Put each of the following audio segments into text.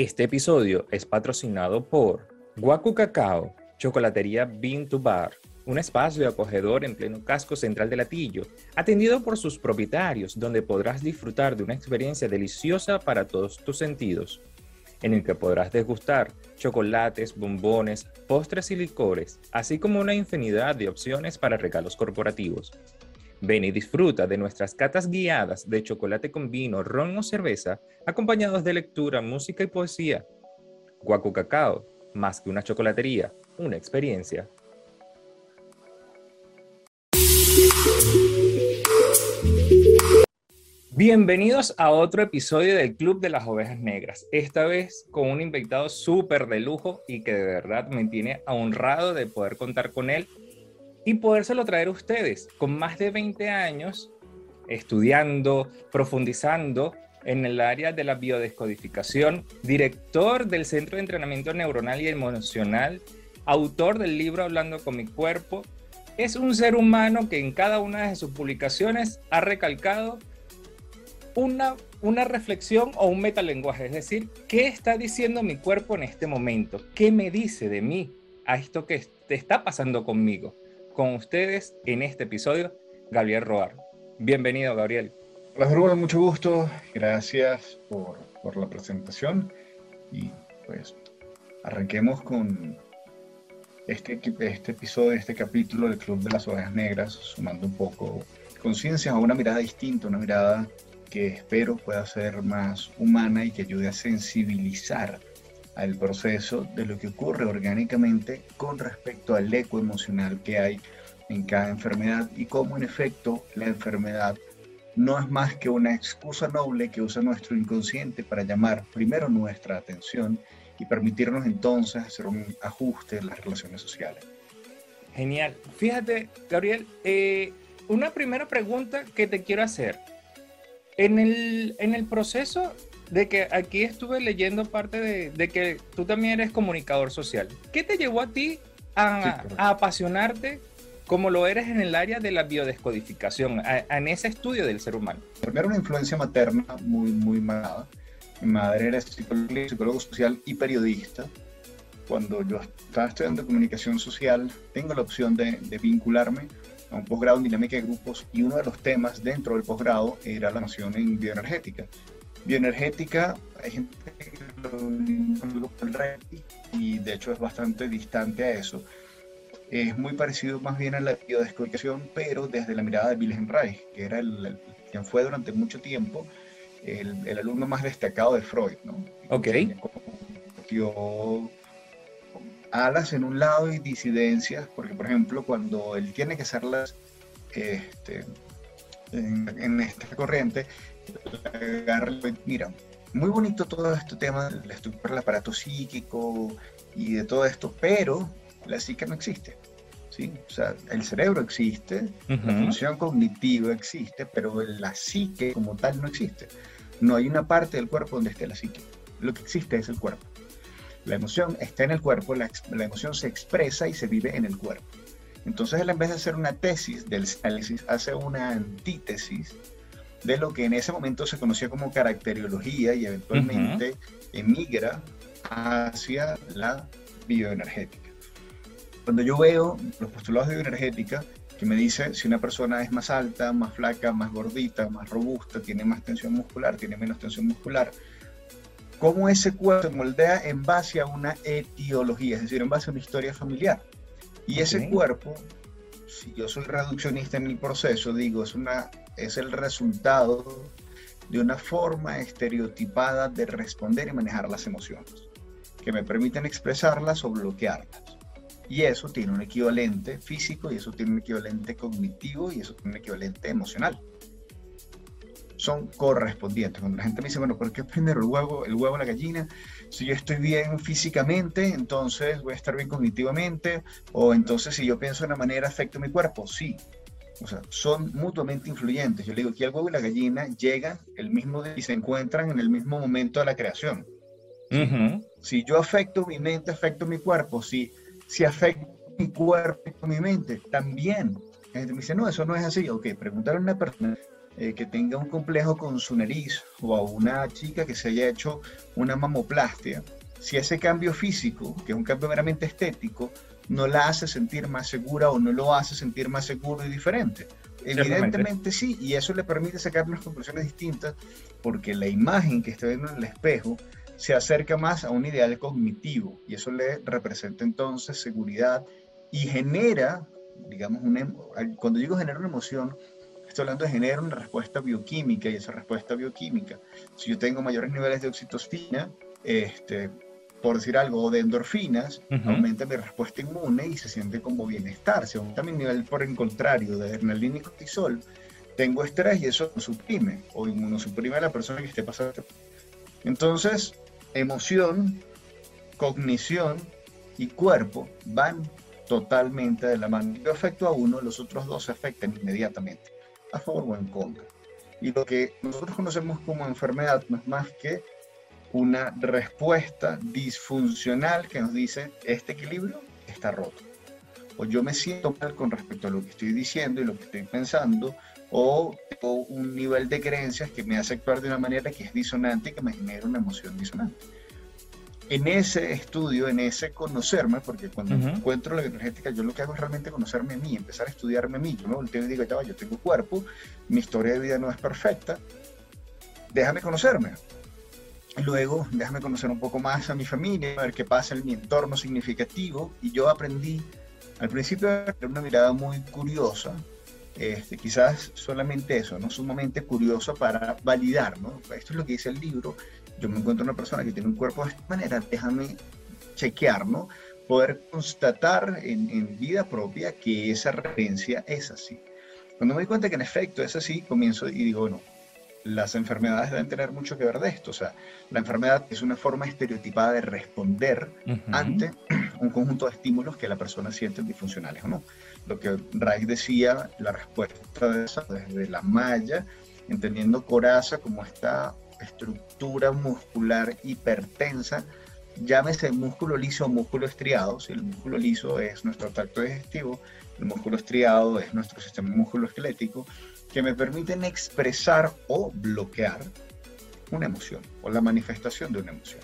Este episodio es patrocinado por Guacu Cacao, Chocolatería Bean to Bar, un espacio acogedor en pleno casco central de Latillo, atendido por sus propietarios, donde podrás disfrutar de una experiencia deliciosa para todos tus sentidos, en el que podrás degustar chocolates, bombones, postres y licores, así como una infinidad de opciones para regalos corporativos. Ven y disfruta de nuestras catas guiadas de chocolate con vino, ron o cerveza, acompañados de lectura, música y poesía. Guacu Cacao, más que una chocolatería, una experiencia. Bienvenidos a otro episodio del Club de las Ovejas Negras, esta vez con un invitado súper de lujo y que de verdad me tiene honrado de poder contar con él y podérselo traer a ustedes con más de 20 años estudiando, profundizando en el área de la biodescodificación, director del Centro de Entrenamiento Neuronal y Emocional, autor del libro Hablando con mi cuerpo, es un ser humano que en cada una de sus publicaciones ha recalcado una, una reflexión o un metalenguaje, es decir, ¿qué está diciendo mi cuerpo en este momento? ¿Qué me dice de mí a esto que te está pasando conmigo? Con ustedes en este episodio, Gabriel Roar. Bienvenido, Gabriel. Hola, Jorge, mucho gusto. Gracias por, por la presentación. Y pues arranquemos con este, este episodio, este capítulo del Club de las Ovejas Negras, sumando un poco conciencia a una mirada distinta, una mirada que espero pueda ser más humana y que ayude a sensibilizar al proceso de lo que ocurre orgánicamente con respecto al eco emocional que hay en cada enfermedad y cómo en efecto la enfermedad no es más que una excusa noble que usa nuestro inconsciente para llamar primero nuestra atención y permitirnos entonces hacer un ajuste en las relaciones sociales. Genial. Fíjate, Gabriel, eh, una primera pregunta que te quiero hacer. En el, en el proceso de que aquí estuve leyendo parte de, que tú también eres comunicador social. ¿Qué te llevó a ti a, apasionarte como lo eres en el área de la biodescodificación, en ese estudio del ser humano? Primero una influencia materna muy, muy marcada. Mi madre era psicólogo, social y periodista. Cuando yo estaba estudiando comunicación social, tengo la opción de, de vincularme a un posgrado en dinámica de grupos y uno de los temas dentro del posgrado era la noción en bioenergética bioenergética, hay gente que lo y de hecho es bastante distante a eso. Es muy parecido más bien a la biodescodificación, pero desde la mirada de Wilhelm Reich, que era el, quien fue durante mucho tiempo el, el, alumno más destacado de Freud, ¿no? Ok. Dio alas en un lado y disidencias, porque por ejemplo, cuando él tiene que hacerlas este, en, en, esta corriente, mira, muy bonito todo este tema de la estructura del aparato psíquico y de todo esto, pero la psique no existe. ¿sí? O sea, el cerebro existe, la función cognitiva existe, pero la psique como tal no existe. No hay una parte del cuerpo donde esté la psique. Lo que existe es el cuerpo. La emoción está en el cuerpo, la, la emoción se expresa y se vive en el cuerpo. Entonces él en vez de hacer una tesis del análisis, hace una antítesis de lo que en ese momento se conocía como caracteriología y eventualmente emigra hacia la bioenergética. Cuando yo veo los postulados de bioenergética, que me dice si una persona es más alta, más flaca, más gordita, más robusta, tiene más tensión muscular, tiene menos tensión muscular, cómo ese cuerpo se moldea en base a una etiología, es decir, en base a una historia familiar. Y ese cuerpo, si yo soy reduccionista en el proceso, digo, es una es el resultado de una forma estereotipada de responder y manejar las emociones, que me permiten expresarlas o bloquearlas. Y eso tiene un equivalente físico y eso tiene un equivalente cognitivo y eso tiene un equivalente emocional. Son correspondientes. Cuando la gente me dice, bueno, ¿por qué primero el huevo, el huevo la gallina? Si yo estoy bien físicamente, entonces voy a estar bien cognitivamente. O entonces si yo pienso de una manera, afecto mi cuerpo. Sí, o sea, son mutuamente influyentes. Yo le digo que el huevo y la gallina llegan el mismo y se encuentran en el mismo momento de la creación. Si yo afecto mi mente, afecto mi cuerpo. Si, si afecto mi cuerpo, mi mente, también. La gente me dice, no, eso no es así. Ok, preguntar a una persona eh, que tenga un complejo con su nariz o a una chica que se haya hecho una mamoplastia, si ese cambio físico, que es un cambio meramente estético, no la hace sentir más segura o no lo hace sentir más seguro y diferente. Evidentemente sí, y eso le permite sacar unas conclusiones distintas porque la imagen que está viendo en el espejo se acerca más a un ideal cognitivo y eso le representa entonces seguridad y genera, digamos, una, cuando digo genera una emoción, Estoy hablando de generar una respuesta bioquímica y esa respuesta bioquímica, si yo tengo mayores niveles de oxitocina, este, por decir algo, o de endorfinas, aumenta mi respuesta inmune y se siente como bienestar. Si aumenta mi nivel, por el contrario, de adrenalina y cortisol, tengo estrés y eso suprime o inmunosuprime a la persona que esté pasando. Entonces, emoción, cognición y cuerpo van totalmente de la mano. Yo afecto a uno, los otros dos se afectan inmediatamente a favor o en contra. Y lo que nosotros conocemos como enfermedad no es más que una respuesta disfuncional que nos dice este equilibrio está roto. O yo me siento mal con respecto a lo que estoy diciendo y lo que estoy pensando, o tengo un nivel de creencias que me hace actuar de una manera que es disonante y que me genera una emoción disonante en ese estudio, en ese conocerme, porque cuando encuentro la bioenergética, yo lo que hago es realmente conocerme a mí, empezar a estudiarme a mí. Yo no volteo y digo, ya yo tengo cuerpo, mi historia de vida no es perfecta, déjame conocerme. Luego, déjame conocer un poco más a mi familia, a ver qué pasa en mi entorno significativo. Y yo aprendí, al principio, a tener una mirada muy curiosa, este, quizás solamente eso, ¿no? Sumamente curioso para validar, ¿no? Esto es lo que dice el libro, yo me encuentro una persona que tiene un cuerpo de esta manera, déjame chequear, ¿no? Poder constatar en, en vida propia que esa referencia es así. Cuando me doy cuenta que en efecto es así, comienzo y digo, bueno, las enfermedades deben tener mucho que ver de esto. O sea, la enfermedad es una forma estereotipada de responder ante un conjunto de estímulos que la persona siente disfuncionales o no. Lo que Reich decía, la respuesta de esa, desde la malla, entendiendo coraza como esta estructura muscular hipertensa, llámese músculo liso o músculo estriado. Si el músculo liso es nuestro tracto digestivo, el músculo estriado es nuestro sistema músculo esquelético, que me permiten expresar o bloquear una emoción o la manifestación de una emoción.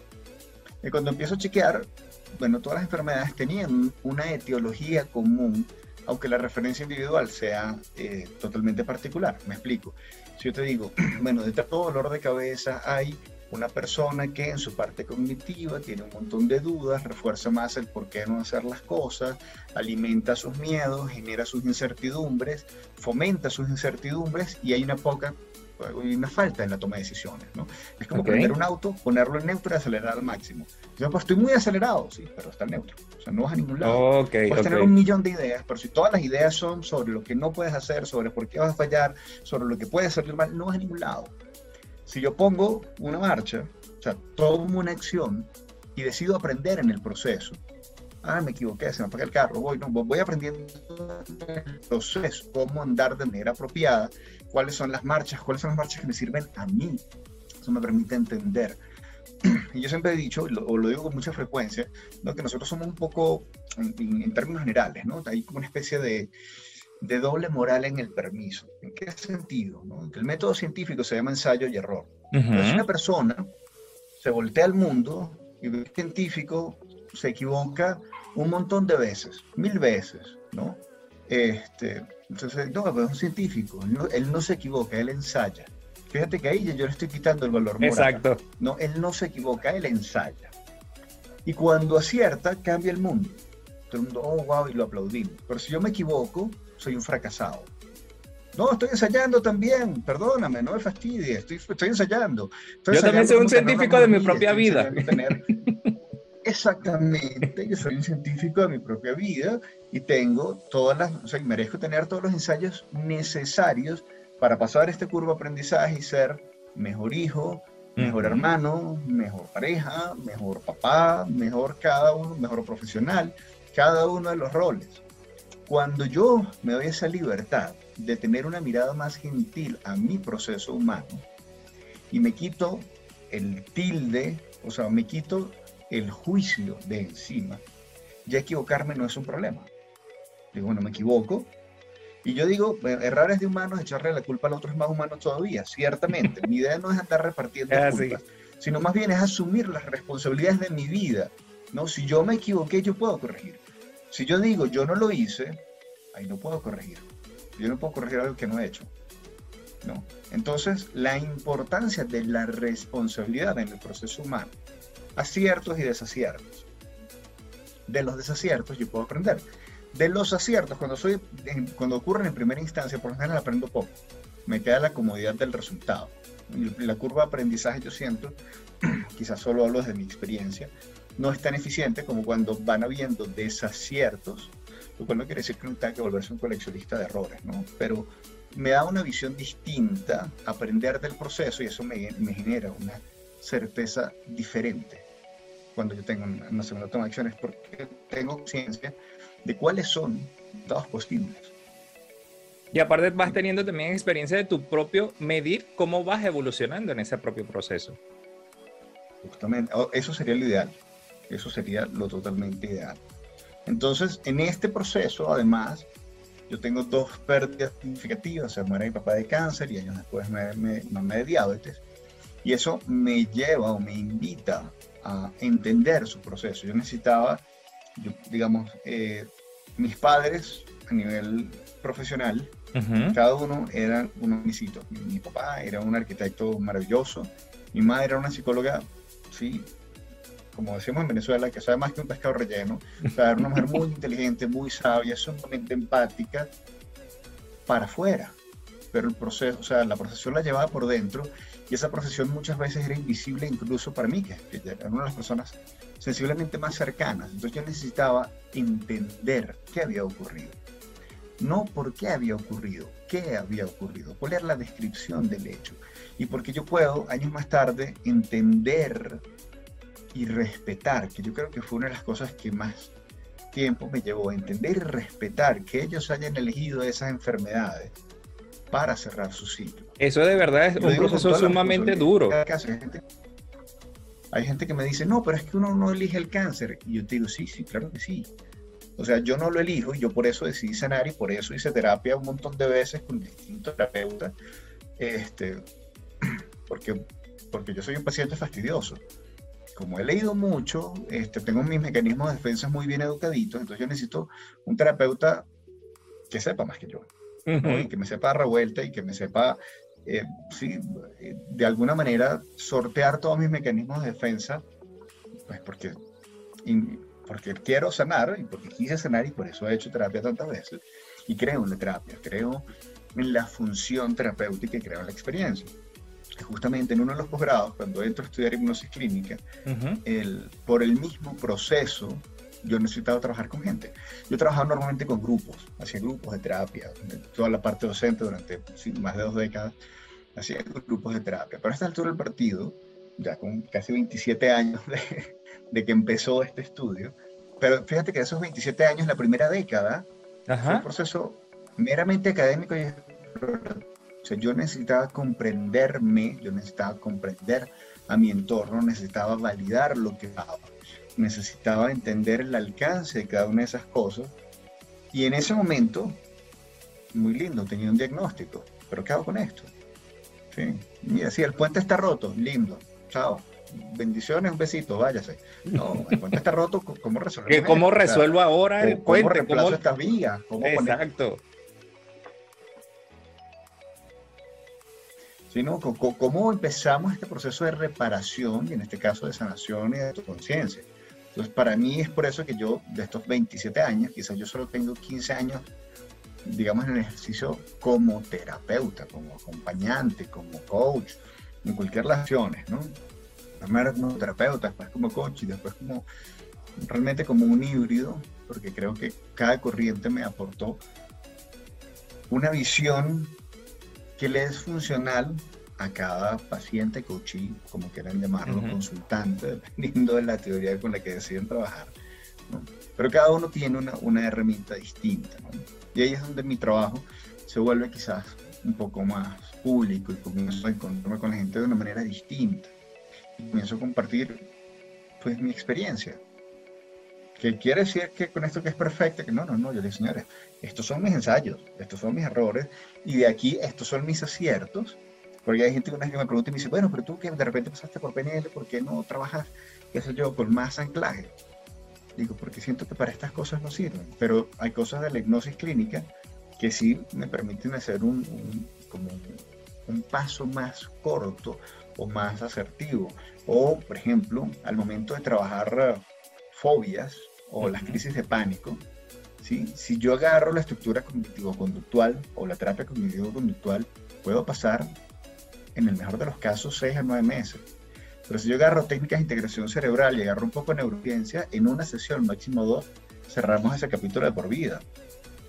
Y cuando empiezo a chequear, bueno, todas las enfermedades tenían una etiología común, aunque la referencia individual sea eh, totalmente particular. Me explico. Si yo te digo, bueno, de todo dolor de cabeza hay una persona que en su parte cognitiva tiene un montón de dudas, refuerza más el por qué no hacer las cosas, alimenta sus miedos, genera sus incertidumbres, fomenta sus incertidumbres y hay una poca hay una falta en la toma de decisiones, ¿no? Es como prender un auto, ponerlo en neutro y acelerar al máximo. Yo, pues estoy muy acelerado, sí, pero está en neutro. O sea, no vas a ningún lado. puedes tener un millón de ideas, pero si todas las ideas son sobre lo que no puedes hacer, sobre por qué vas a fallar, sobre lo que puedes salir mal, no vas a ningún lado. Si yo pongo una marcha, o sea, tomo una acción y decido aprender en el proceso, ah, me equivoqué, se me apaga el carro, voy, no, voy aprendiendo el proceso, cómo andar de manera apropiada, cuáles son las marchas, cuáles son las marchas que me sirven a mí. Eso me permite entender. Y yo siempre he dicho, o lo digo con mucha frecuencia, ¿no? que nosotros somos un poco, en, términos generales, ¿no? hay como una especie de, de doble moral en el permiso. ¿En qué sentido? ¿no? Que el método científico se llama ensayo y error. si una persona se voltea al mundo y el científico se equivoca un montón de veces, mil veces, ¿no? Este, entonces, no, es un científico, él no se equivoca, él ensaya. Fíjate que ahí yo le estoy quitando el valor moral. Exacto. No, él no se equivoca, él ensaya. Y cuando acierta, cambia el mundo. Todo el mundo, oh, wow, y lo aplaudimos. Pero si yo me equivoco, soy un fracasado. No, estoy ensayando también, perdóname, no me fastidies, estoy, estoy ensayando. yo también soy un científico de mi propia vida. Exactamente, yo soy un científico de mi propia vida y tengo todas las, o sea, merezco tener todos los ensayos necesarios para pasar este curvo de aprendizaje y ser mejor hijo, mejor hermano, mejor pareja, mejor papá, mejor cada uno, mejor profesional, cada uno de los roles. Cuando yo me doy esa libertad de tener una mirada más gentil a mi proceso humano y me quito el tilde, o sea, me quito el juicio de encima, ya equivocarme no es un problema. Digo, bueno, me equivoco, Y yo digo, eh, errar es de humanos, echarle la culpa al otro es más humano todavía, ciertamente. mi idea no es andar repartiendo culpas, sino más bien es asumir las responsabilidades de mi vida. ¿no? Si yo me equivoqué, yo puedo corregir. Si yo digo, yo no lo hice, ahí no puedo corregir. Yo no puedo corregir algo que no he hecho. ¿no? Entonces, la importancia de la responsabilidad en el proceso humano, aciertos y desaciertos. De los desaciertos yo puedo aprender. De los aciertos, cuando, soy, cuando ocurren en primera instancia, por lo general aprendo poco. Me queda la comodidad del resultado. La curva de aprendizaje, yo siento, quizás solo hablo desde mi experiencia, no es tan eficiente como cuando van habiendo desaciertos, lo cual no quiere decir que uno tenga que volverse un coleccionista de errores, ¿no? Pero me da una visión distinta, aprender del proceso y eso me, me genera una certeza diferente cuando yo tengo una, segunda toma de acciones, porque tengo conciencia de cuáles son todos posibles. Y aparte vas teniendo también experiencia de tu propio medir cómo vas evolucionando en ese propio proceso. Justamente, eso sería lo ideal. Eso sería lo totalmente ideal. Entonces, en este proceso, además, yo tengo dos pérdidas significativas, o sea, muere mi papá de cáncer y años después me, me, me de diabetes. Y eso me lleva o me invita a entender su proceso. Yo necesitaba, digamos, eh, mis padres a nivel profesional, cada uno era un misito. Mi, mi, papá era un arquitecto maravilloso, mi madre era una psicóloga, sí, como decimos en Venezuela, que sabe más que un pescado relleno. O sea, era una mujer muy inteligente, muy sabia, sumamente empática para afuera. Pero el proceso, o sea, la profesión la llevaba por dentro y esa profesión muchas veces era invisible incluso para mí, que, era una de las personas sensiblemente más cercanas. Entonces yo necesitaba entender qué había ocurrido. No por qué había ocurrido, qué había ocurrido, cuál era la descripción del hecho. Y porque yo puedo, años más tarde, entender y respetar, que yo creo que fue una de las cosas que más tiempo me llevó entender y respetar que ellos hayan elegido esas enfermedades para cerrar su ciclo. Eso de verdad es un proceso sumamente duro. Hay gente, que me dice, no, pero es que uno no elige el cáncer. Y yo te digo, sí, sí, claro que sí. O sea, yo no lo elijo y yo por eso decidí sanar y por eso hice terapia un montón de veces con distintos terapeutas. Este, porque, porque yo soy un paciente fastidioso como he leído mucho, este, tengo mis mecanismos de defensa muy bien educaditos, entonces yo necesito un terapeuta que sepa más que yo, y que me sepa revuelta y que me sepa, eh, sí, de alguna manera sortear todos mis mecanismos de defensa, pues porque, porque quiero sanar y porque quise sanar y por eso he hecho terapia tantas veces. Y creo en la terapia, creo en la función terapéutica y creo en la experiencia justamente en uno de los posgrados, cuando entro a estudiar hipnosis clínica, el, por el mismo proceso, yo necesitaba trabajar con gente. Yo trabajaba normalmente con grupos, hacía grupos de terapia, toda la parte docente durante más de dos décadas, hacía grupos de terapia. Pero a esta altura del partido, ya con casi 27 años de, de, que empezó este estudio, pero fíjate que de esos 27 años, la primera década, fue un proceso meramente académico y o sea, yo necesitaba comprenderme, yo necesitaba comprender a mi entorno, necesitaba validar lo que daba, necesitaba entender el alcance de cada una de esas cosas. Y en ese momento, muy lindo, tenía un diagnóstico, pero ¿qué hago con esto? Sí. Mira, sí, el puente está roto, lindo, chao. Bendiciones, un besito, váyase. No, el puente está roto, ¿cómo resuelvo? ¿Cómo resuelvo ahora el puente? ¿Cómo reemplazo esta vía? Exacto. sino cómo empezamos este proceso de reparación y en este caso de sanación y de conciencia. Entonces, para mí es por eso que yo, de estos 27 años, quizás yo solo tengo 15 años, digamos, en el ejercicio como terapeuta, como acompañante, como coach, en cualquier relación, ¿no? Primero como terapeuta, después como coach y después como, realmente como un híbrido, porque creo que cada corriente me aportó una visión que le es funcional a cada paciente, coachee, como quieran llamarlo, consultante, dependiendo de la teoría con la que deciden trabajar. Pero cada uno tiene una, una herramienta distinta. Y ahí es donde mi trabajo se vuelve quizás un poco más público y comienzo a encontrarme con la gente de una manera distinta. Y comienzo a compartir pues mi experiencia. que quiere decir que con esto que es perfecto, que no, no, no, yo le digo, señores, estos son mis ensayos, estos son mis errores, y de aquí estos son mis aciertos, porque hay gente que me pregunta y me dice, bueno, pero tú que de repente pasaste por PNL, ¿por qué no trabajas, qué sé yo, con más anclaje? Digo, porque siento que para estas cosas no sirven, pero hay cosas de la hipnosis clínica que sí me permiten hacer un, como un paso más corto o más asertivo. O, por ejemplo, al momento de trabajar eh, fobias o las crisis de pánico, ¿sí? si yo agarro la estructura cognitivo-conductual o la terapia cognitivo-conductual, puedo pasar, en el mejor de los casos, 6 a 9 meses. Pero si yo agarro técnicas de integración cerebral y agarro un poco de neurociencia, en una sesión, máximo dos, cerramos ese capítulo de por vida.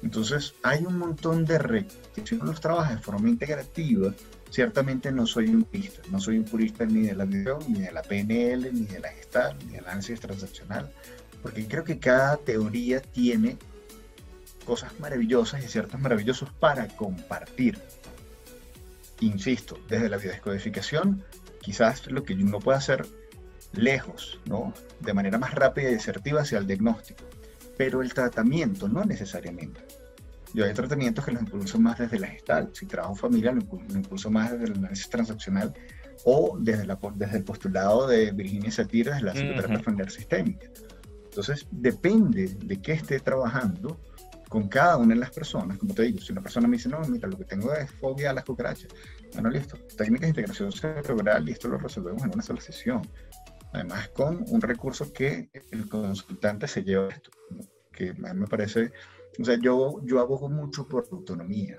Entonces, hay un montón de si uno los trabaja de forma integrativa, ciertamente no soy un purista, no soy un purista ni de la visión, ni de la PNL, ni de la gestal, ni del análisis transaccional, porque creo que cada teoría tiene cosas maravillosas y ciertos maravillosos para compartir. Insisto, desde la biodescodificación, quizás lo que uno puede hacer lejos, ¿no? De manera más rápida y asertiva hacia el diagnóstico, pero el tratamiento no necesariamente. Yo hay tratamientos que los impulso más desde la gestal. Si trabajo familia, lo, impulso más desde el análisis transaccional o desde, la, desde el postulado de Virginia Satir, desde la psicoterapia familiar sistémica. Entonces, depende de qué esté trabajando con cada una de las personas. Como te digo, si una persona me dice, no, mira, lo que tengo es fobia a las cucarachas. Bueno, listo. Técnicas de integración cerebral y esto lo resolvemos en una sola sesión. Además, con un recurso que el consultante se lleva esto, que a mí me parece o sea, yo, yo abogo mucho por autonomía.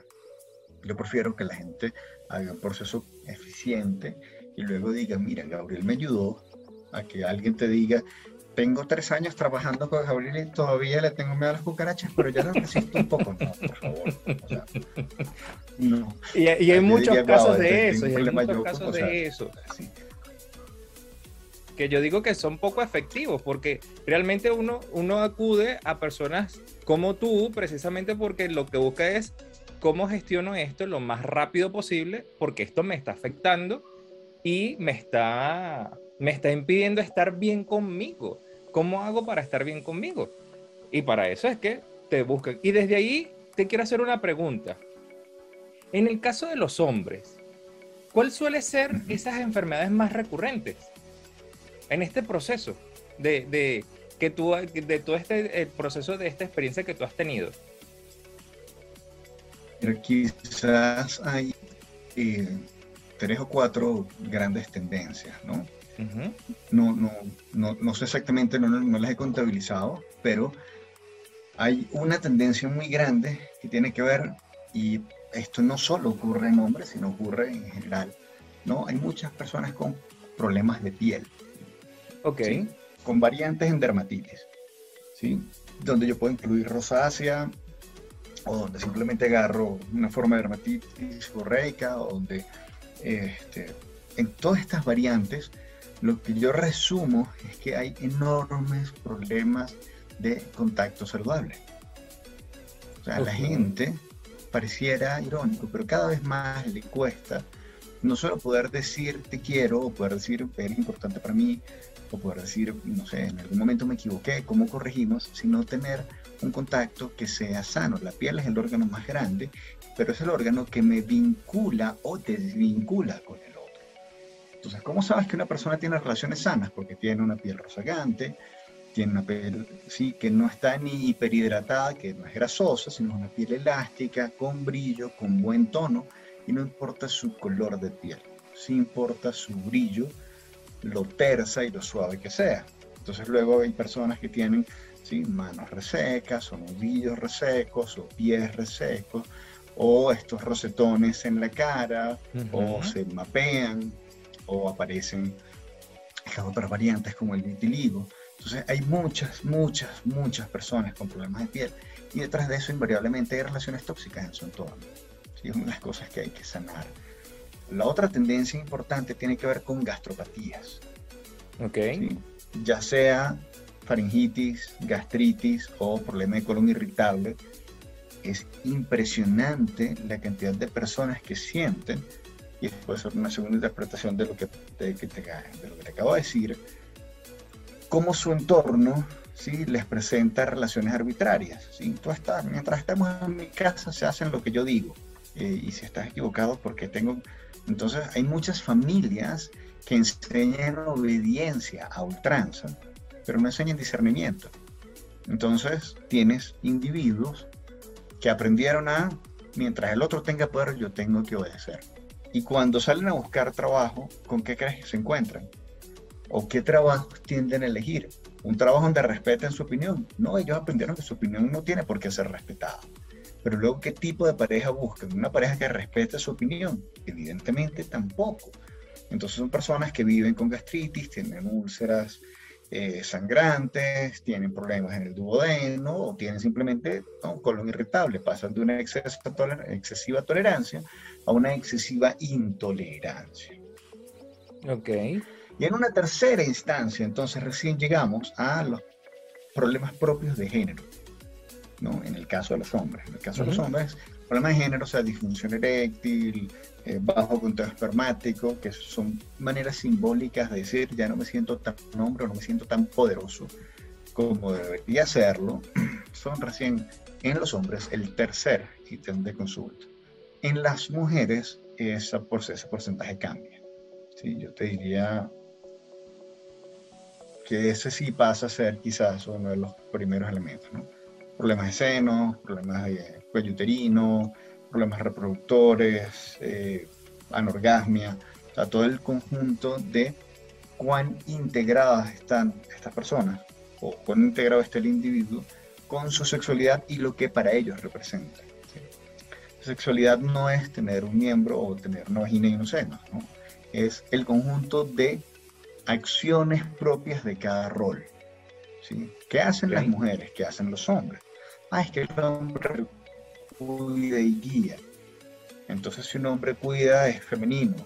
Yo prefiero que la gente haga un proceso eficiente y luego diga, mira, Gabriel me ayudó a que alguien te diga, tengo tres años trabajando con Gabriel y todavía le tengo miedo a las cucarachas, pero ya lo resisto un poco. No, por favor. O sea, no. Y, hay muchos casos de eso. Y hay muchos casos de eso que yo digo que son poco efectivos, porque realmente uno, uno acude a personas como tú, precisamente porque lo que busca es cómo gestiono esto lo más rápido posible, porque esto me está afectando y me está, me está impidiendo estar bien conmigo. ¿Cómo hago para estar bien conmigo? Y para eso es que te buscan. Y desde ahí te quiero hacer una pregunta. En el caso de los hombres, ¿cuál suele ser esas enfermedades más recurrentes? en este proceso de, de que tú, de todo este el proceso de esta experiencia que tú has tenido? quizás hay eh, tres o cuatro grandes tendencias, ¿no? No, no, no, no, sé exactamente, no, no las he contabilizado, pero hay una tendencia muy grande que tiene que ver, y esto no solo ocurre en hombres, sino ocurre en general, ¿no? Hay muchas personas con problemas de piel, Ok. Con variantes en dermatitis, ¿sí? Donde yo puedo incluir rosácea, o donde simplemente agarro una forma de dermatitis borreica, o donde este, en todas estas variantes, lo que yo resumo es que hay enormes problemas de contacto saludable. O sea, a la gente pareciera irónico, pero cada vez más le cuesta no solo poder decir te quiero o poder decir eres importante para mí o poder decir, no sé, en algún momento me equivoqué, ¿cómo corregimos? Sino tener un contacto que sea sano. La piel es el órgano más grande, pero es el órgano que me vincula o desvincula con. Entonces, ¿cómo sabes que una persona tiene relaciones sanas? Porque tiene una piel rozagante, tiene una piel sí, que no está ni hiperhidratada, que no es grasosa, sino una piel elástica, con brillo, con buen tono, y no importa su color de piel, sí importa su brillo lo tersa y lo suave que sea. Entonces luego hay personas que tienen ¿sí? manos resecas o nudillos resecos o pies resecos o estos rosetones en la cara o se mapean o aparecen estas otras variantes como el vitiligo. Entonces hay muchas, muchas, muchas personas con problemas de piel y detrás de eso invariablemente hay relaciones tóxicas en su entorno. ¿sí? Es una de las cosas que hay que sanar. La otra tendencia importante tiene que ver con gastropatías. Ok. Ya sea faringitis, gastritis o problema de colon irritable. Es impresionante la cantidad de personas que sienten, y ser una segunda interpretación de lo que te, de lo que te acabo de decir, cómo su entorno ¿sí? les presenta relaciones arbitrarias. ¿sí? Tú estás, mientras estamos en mi casa se hacen lo que yo digo. Eh, y si estás equivocado, porque tengo... Entonces hay muchas familias que enseñan obediencia a ultranza, pero no enseñan discernimiento. Entonces tienes individuos que aprendieron a, mientras el otro tenga poder, yo tengo que obedecer. Y cuando salen a buscar trabajo, ¿con qué crees que se encuentran? ¿O qué trabajos tienden a elegir? ¿Un trabajo donde respeten su opinión? No, ellos aprendieron que su opinión no tiene por qué ser respetada. Pero luego, ¿qué tipo de pareja buscan? ¿Una pareja que respete su opinión? Evidentemente tampoco. Entonces son personas que viven con gastritis, tienen úlceras eh, sangrantes, tienen problemas en el duodeno o tienen simplemente un colon irritable. Pasan de una excesiva tolerancia a una excesiva intolerancia. Ok. Y en una tercera instancia, entonces recién llegamos a los problemas propios de género. ¿no? En el caso de los hombres. En el caso de los hombres, problemas de género, o sea, disfunción eréctil, eh, bajo conteo espermático, que son maneras simbólicas de decir, ya no me siento tan hombre o no me siento tan poderoso como debería serlo, son recién en los hombres el tercer ítem de consulta. En las mujeres esa, ese porcentaje cambia. ¿sí? Yo te diría que ese sí pasa a ser quizás uno de los primeros elementos. ¿no? Problemas de seno, problemas de cuello uterino, problemas reproductores, eh, anorgasmia, o todo el conjunto de cuán integradas están estas personas o cuán integrado está el individuo con su sexualidad y lo que para ellos representa. Sexualidad no es tener un miembro o tener una vagina y un seno, ¿no? es el conjunto de acciones propias de cada rol. ¿sí? ¿Qué hacen las mujeres? ¿Qué hacen los hombres? Ah, es que el hombre cuida y guía. Entonces, si un hombre cuida, es femenino.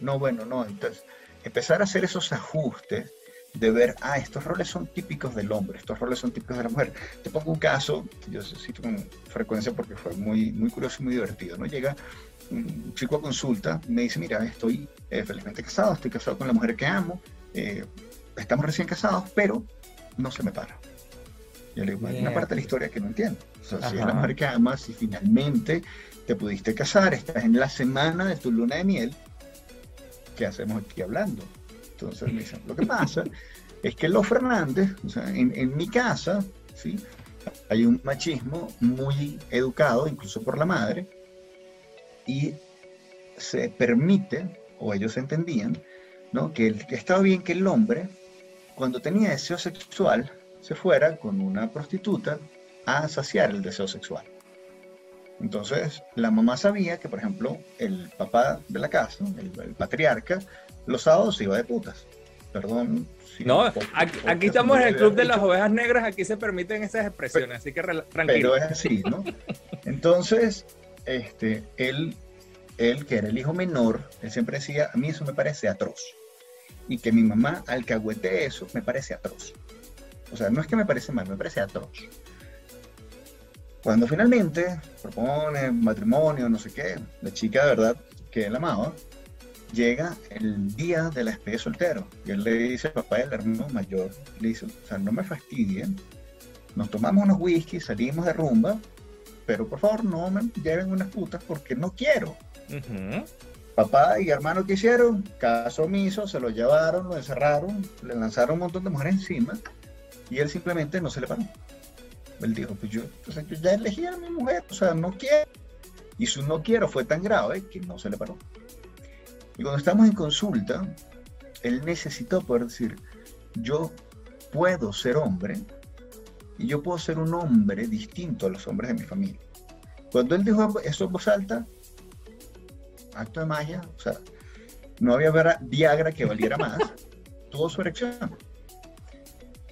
No, bueno, no. Entonces, empezar a hacer esos ajustes de ver, ah, estos roles son típicos del hombre, estos roles son típicos de la mujer. Te pongo un caso, yo cito con frecuencia porque fue muy, muy curioso y muy divertido, ¿no? Llega un chico a consulta, me dice, mira, estoy eh, felizmente casado, estoy casado con la mujer que amo, eh, estamos recién casados, pero no se me para. Yo le digo, hay una parte de la historia que no entiendo. O sea, si es la mujer que amas y finalmente te pudiste casar, estás en la semana de tu luna de miel, ¿qué hacemos aquí hablando? Entonces me dicen, lo que pasa es que los Fernández, o sea, en, en mi casa, ¿sí? hay un machismo muy educado, incluso por la madre, y se permite, o ellos entendían, ¿no? que, el, que estaba bien que el hombre, cuando tenía deseo sexual, se fuera con una prostituta a saciar el deseo sexual. Entonces, la mamá sabía que, por ejemplo, el papá de la casa, el, patriarca, los sábados se iba de putas. Perdón. no, aquí, estamos en el club de las ovejas negras, aquí se permiten esas expresiones, así que tranquilo. Pero es así, ¿no? Entonces, este, él, él, que era el hijo menor, él siempre decía, a mí eso me parece atroz. Y que mi mamá alcahuete eso me parece atroz. O sea, no es que me parece mal, me parece atroz. Cuando finalmente propone matrimonio, no sé qué, la chica de verdad que él amaba, llega el día de la despedida soltero. Y él le dice al papá del hermano mayor, le dice, o sea, no me fastidien, nos tomamos unos whisky, salimos de rumba, pero por favor no me lleven unas putas porque no quiero. Papá y hermano que hicieron, caso omiso, se lo llevaron, lo encerraron, le lanzaron un montón de mujeres encima y él simplemente no se le paró. Él dijo, pues yo, ya elegí a mi mujer, o sea, no quiero. Y su no quiero fue tan grave que no se le paró. Y cuando estamos en consulta, él necesitó poder decir, yo puedo ser hombre y yo puedo ser un hombre distinto a los hombres de mi familia. Cuando él dijo eso en voz alta, acto de magia, o sea, no había Viagra que valiera más, tuvo su erección.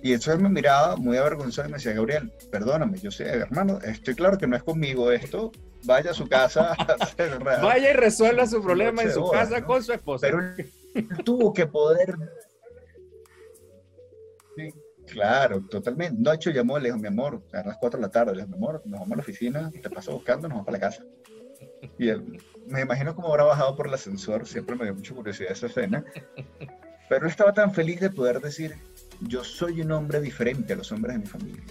Y entonces me miraba muy avergonzado y me decía, Gabriel, perdóname, yo sé, hermano, estoy claro que no es conmigo esto, vaya a su casa. vaya y resuelva su problema en su casa con su esposa. Pero él tuvo que poder... Sí, claro, totalmente. No, hecho llamó, le dijo, mi amor, a las 4 de la tarde, le dijo, mi amor, nos vamos a la oficina, te paso buscando, nos vamos para la casa. Y él, me imagino cómo habrá bajado por el ascensor, siempre me dio mucha curiosidad esa escena. Pero él estaba tan feliz de poder decir, yo soy un hombre diferente a los hombres de mi familia,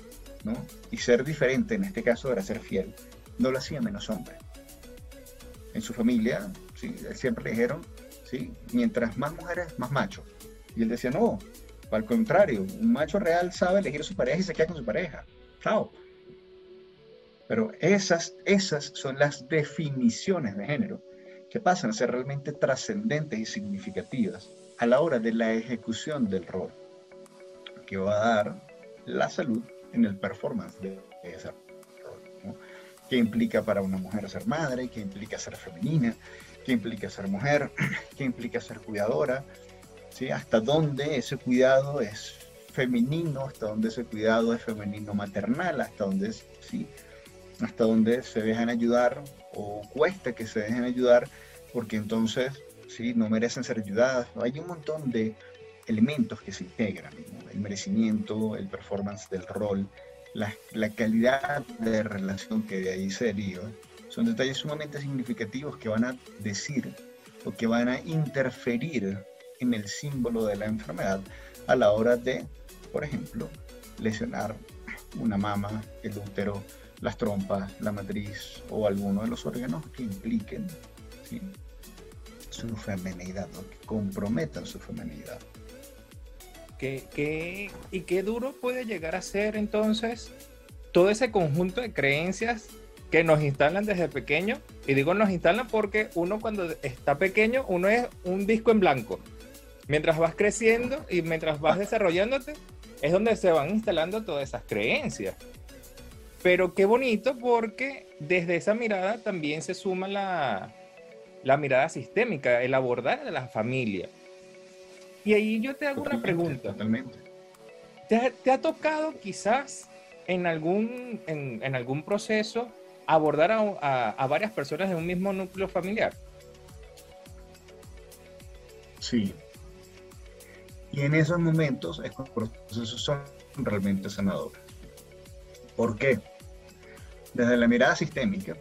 ¿no? Y ser diferente, en este caso era ser fiel, no lo hacía menos hombre. En su familia, ¿sí? siempre le dijeron, ¿sí? mientras más mujeres, más macho. Y él decía, no, al contrario, un macho real sabe elegir a su pareja y se queda con su pareja. Chao. Pero esas, esas son las definiciones de género que pasan a ser realmente trascendentes y significativas a la hora de la ejecución del rol, que va a dar la salud en el performance de. ¿Qué implica para una mujer ser madre? ¿Qué implica ser femenina? ¿Qué implica ser mujer? ¿Qué implica ser cuidadora? ¿Sí? ¿Hasta dónde ese cuidado es femenino? ¿Hasta dónde ese cuidado es femenino maternal? ¿Hasta dónde es, sí? hasta donde se dejan ayudar o cuesta que se dejen ayudar porque entonces ¿sí? no merecen ser ayudadas. Hay un montón de elementos que se integran, el merecimiento, el performance del rol, la, la, calidad de relación que de ahí se deriva. Son detalles sumamente significativos que van a decir o que van a interferir en el símbolo de la enfermedad a la hora de, por ejemplo, lesionar una mama, el útero, las trompas, la matriz o alguno de los órganos que impliquen su femenidad, que comprometan su femenidad. ¿Qué, y qué duro puede llegar a ser entonces todo ese conjunto de creencias que nos instalan desde pequeño? Y digo nos instalan porque uno cuando está pequeño, uno es un disco en blanco. Mientras vas creciendo y mientras vas desarrollándote, es donde se van instalando todas esas creencias. Pero qué bonito porque desde esa mirada también se suma la, la mirada sistémica, el abordar de la familia. Y ahí yo te hago una pregunta. Totalmente. ¿Te, ha tocado quizás en algún, en, algún proceso abordar a, a, varias personas de un mismo núcleo familiar? Sí. Y en esos momentos estos procesos son realmente sanadores. ¿Por qué? Desde la mirada sistémica,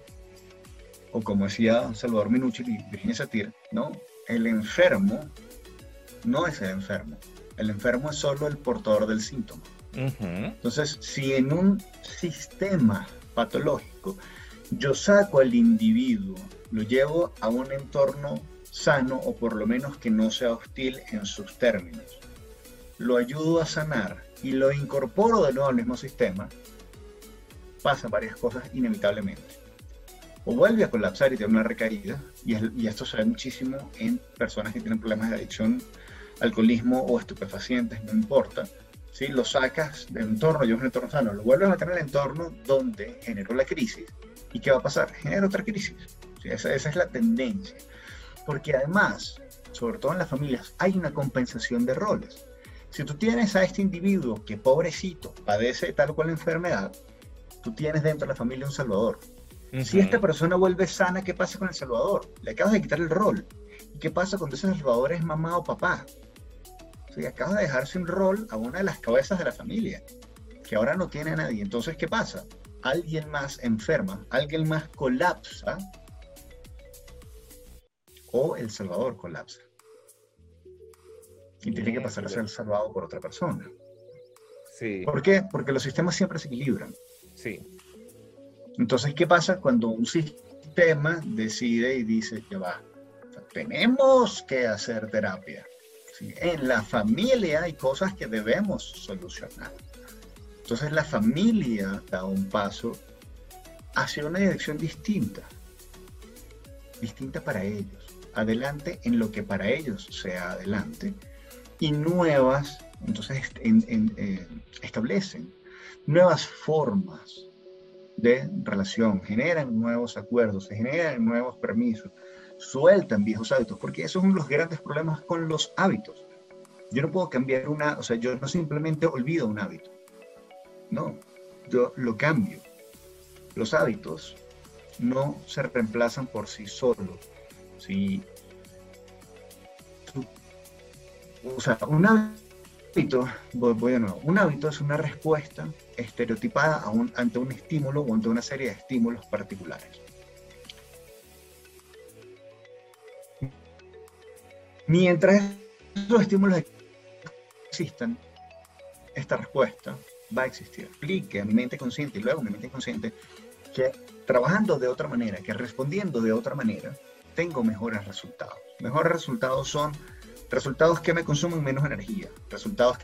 o como decía Salvador Minucci y Virginia Satir, ¿no? el enfermo no es el enfermo. El enfermo es solo el portador del síntoma. Entonces, si en un sistema patológico yo saco al individuo, lo llevo a un entorno sano o por lo menos que no sea hostil en sus términos, lo ayudo a sanar y lo incorporo de nuevo al mismo sistema, pasan varias cosas inevitablemente. O vuelve a colapsar y tiene una recaída, y, esto se ve muchísimo en personas que tienen problemas de adicción, alcoholismo o estupefacientes, no importa. ¿sí? Lo sacas del entorno, yo un entorno sano, lo vuelves a meter en el entorno donde generó la crisis. ¿Y qué va a pasar? Genera otra crisis. Esa, esa es la tendencia. Porque además, sobre todo en las familias, hay una compensación de roles. Si tú tienes a este individuo que pobrecito padece tal cual enfermedad, tú tienes dentro de la familia un salvador. Si esta persona vuelve sana, ¿qué pasa con el salvador? Le acabas de quitar el rol. ¿Y qué pasa cuando ese salvador es mamá o papá? Sea, acabas de dejar sin rol a una de las cabezas de la familia, que ahora no tiene a nadie. Entonces, ¿qué pasa? Alguien más enferma, alguien más colapsa, o el salvador colapsa. Y tiene que pasar a ser salvado por otra persona. Sí. ¿Por qué? Porque los sistemas siempre se equilibran. Sí. Entonces, ¿qué pasa cuando un sistema decide y dice que va? tenemos que hacer terapia. En la familia hay cosas que debemos solucionar. Entonces la familia da un paso hacia una dirección distinta, distinta para ellos, adelante en lo que para ellos sea adelante, y nuevas, entonces eh, establecen nuevas formas de relación, generan nuevos acuerdos, se generan nuevos permisos, sueltan viejos hábitos, porque eso es uno de los grandes problemas con los hábitos. Yo no puedo cambiar una, o sea, yo no simplemente olvido un hábito, no, yo lo cambio. Los hábitos no se reemplazan por sí solos. Si, o sea, un hábito, voy, de nuevo, un hábito es una respuesta estereotipada ante un estímulo o ante una serie de estímulos particulares. Mientras esos estímulos existan, esta respuesta va a existir. Explique a mi mente consciente y luego a mi mente consciente que trabajando de otra manera, que respondiendo de otra manera, tengo mejores resultados. Mejores resultados son resultados que me consumen menos energía, resultados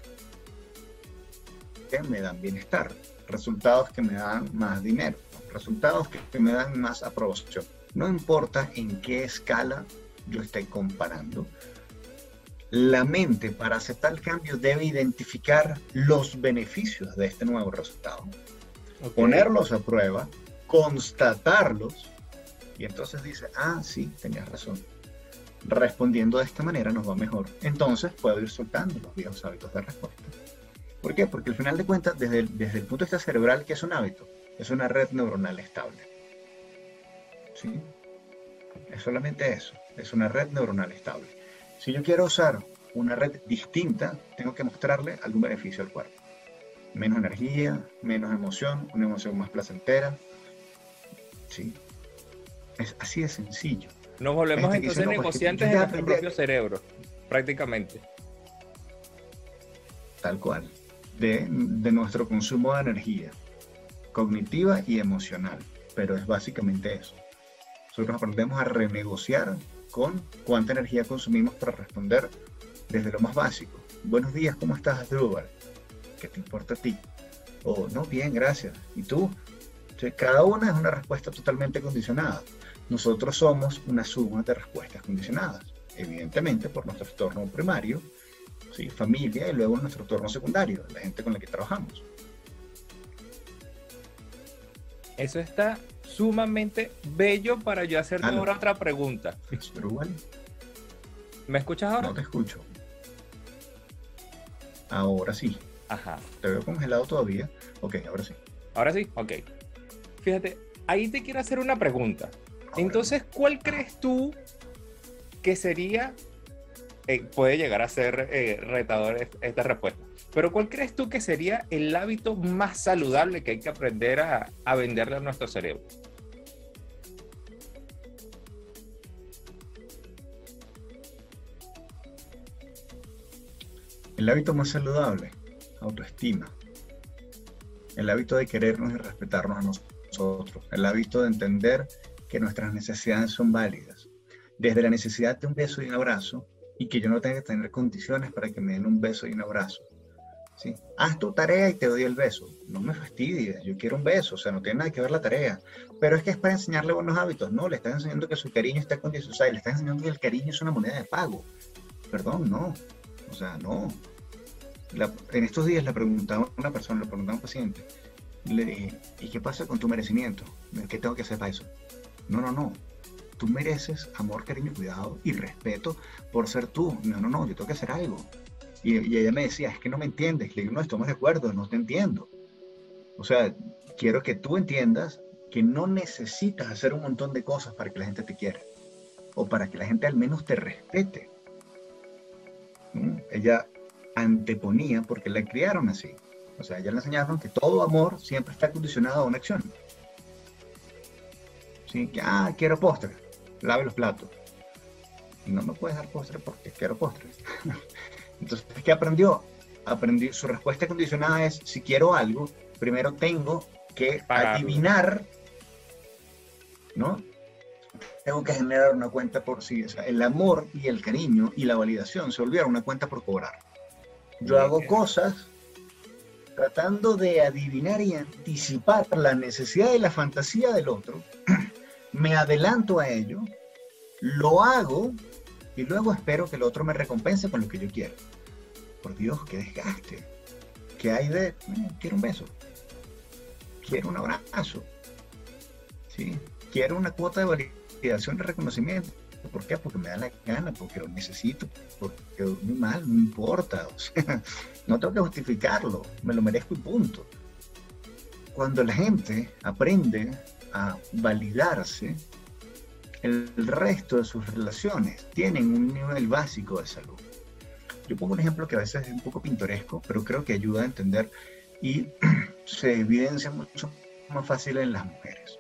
que me dan bienestar, resultados que me dan más dinero, resultados que me dan más aprobación. No importa en qué escala yo esté comparando, la mente para aceptar el cambio debe identificar los beneficios de este nuevo resultado, ponerlos a prueba, constatarlos y entonces dice, ah, sí, tenías razón. Respondiendo de esta manera nos va mejor. Entonces puedo ir soltando los viejos hábitos de respuesta. ¿Por qué? Porque al final de cuentas, desde el, desde el punto de vista cerebral, ¿qué es un hábito? Es una red neuronal estable. ¿Sí? Es solamente eso. Es una red neuronal estable. Si yo quiero usar una red distinta, tengo que mostrarle algún beneficio al cuerpo. Menos energía, menos emoción, una emoción más placentera. Sí. Es así de sencillo. Nos volvemos entonces pues, negociantes de nuestro propio cerebro, prácticamente. Tal cual. De, de nuestro consumo de energía, cognitiva y emocional. Pero es básicamente eso. Nosotros aprendemos a renegociar con cuánta energía consumimos para responder desde lo más básico. Buenos días, ¿cómo estás, Drupal? ¿Qué te importa a ti? O, no, bien, gracias. ¿Y tú? cada una es una respuesta totalmente condicionada. Nosotros somos una suma de respuestas condicionadas, evidentemente por nuestro entorno primario, ¿sí? familia y luego nuestro entorno secundario, la gente con la que trabajamos. Eso está sumamente bello para yo hacerte ahora otra pregunta. Pero bueno. ¿Me escuchas ahora? No te escucho. Ahora sí. Ajá. Te veo congelado todavía. Ok, ahora sí. Ahora sí, ok. Fíjate, ahí te quiero hacer una pregunta. Entonces, ¿cuál crees tú que sería, eh, puede llegar a ser eh, retador esta respuesta, pero ¿cuál crees tú que sería el hábito más saludable que hay que aprender a, a venderle a nuestro cerebro? El hábito más saludable, autoestima. El hábito de querernos y respetarnos a nosotros. El hábito de entender que nuestras necesidades son válidas. Desde la necesidad de un beso y un abrazo, y que yo no tenga que tener condiciones para que me den un beso y un abrazo. ¿sí? Haz tu tarea y te doy el beso. No me fastidies, yo quiero un beso, o sea, no tiene nada que ver la tarea. Pero es que es para enseñarle buenos hábitos, no, le estás enseñando que su cariño está condicionado, o sea, le estás enseñando que el cariño es una moneda de pago. Perdón, no. O sea, no. En estos días le preguntaba una persona, le preguntaba a un paciente, le dije, ¿y qué pasa con tu merecimiento? ¿Qué tengo que hacer para eso? No, no, no. Tú mereces amor, cariño, cuidado y respeto por ser tú. No, no, no, yo tengo que hacer algo. Y, ella me decía, es que no me entiendes. Le digo, no, estamos de acuerdo, no te entiendo. O sea, quiero que tú entiendas que no necesitas hacer un montón de cosas para que la gente te quiera. O para que la gente al menos te respete. ¿Mm? Ella anteponía, porque la criaron así. O sea, ella le enseñaron que todo amor siempre está condicionado a una acción. ¿sí? ah, quiero postre, lave los platos. No me puedes dar postre porque quiero postre. Entonces, ¿qué aprendió? Aprendí, su respuesta condicionada es, si quiero algo, primero tengo que adivinar, ¿no? Tengo que generar una cuenta por sí. O sea, el amor y el cariño y la validación se volvieron una cuenta por cobrar. Yo hago cosas tratando de adivinar y anticipar la necesidad y la fantasía del otro me adelanto a ello, lo hago y luego espero que el otro me recompense con lo que yo quiero. Por Dios, qué desgaste. ¿Qué hay de, quiero un beso, quiero un abrazo, ¿sí? quiero una cuota de validación de reconocimiento. ¿Por qué? Porque me da la gana, porque lo necesito, porque muy mal, no importa. no tengo que justificarlo, me lo merezco y punto. Cuando la gente aprende a validarse, el resto de sus relaciones tienen un nivel básico de salud. Yo pongo un ejemplo que a veces es un poco pintoresco, pero creo que ayuda a entender y se evidencia mucho más fácil en las mujeres.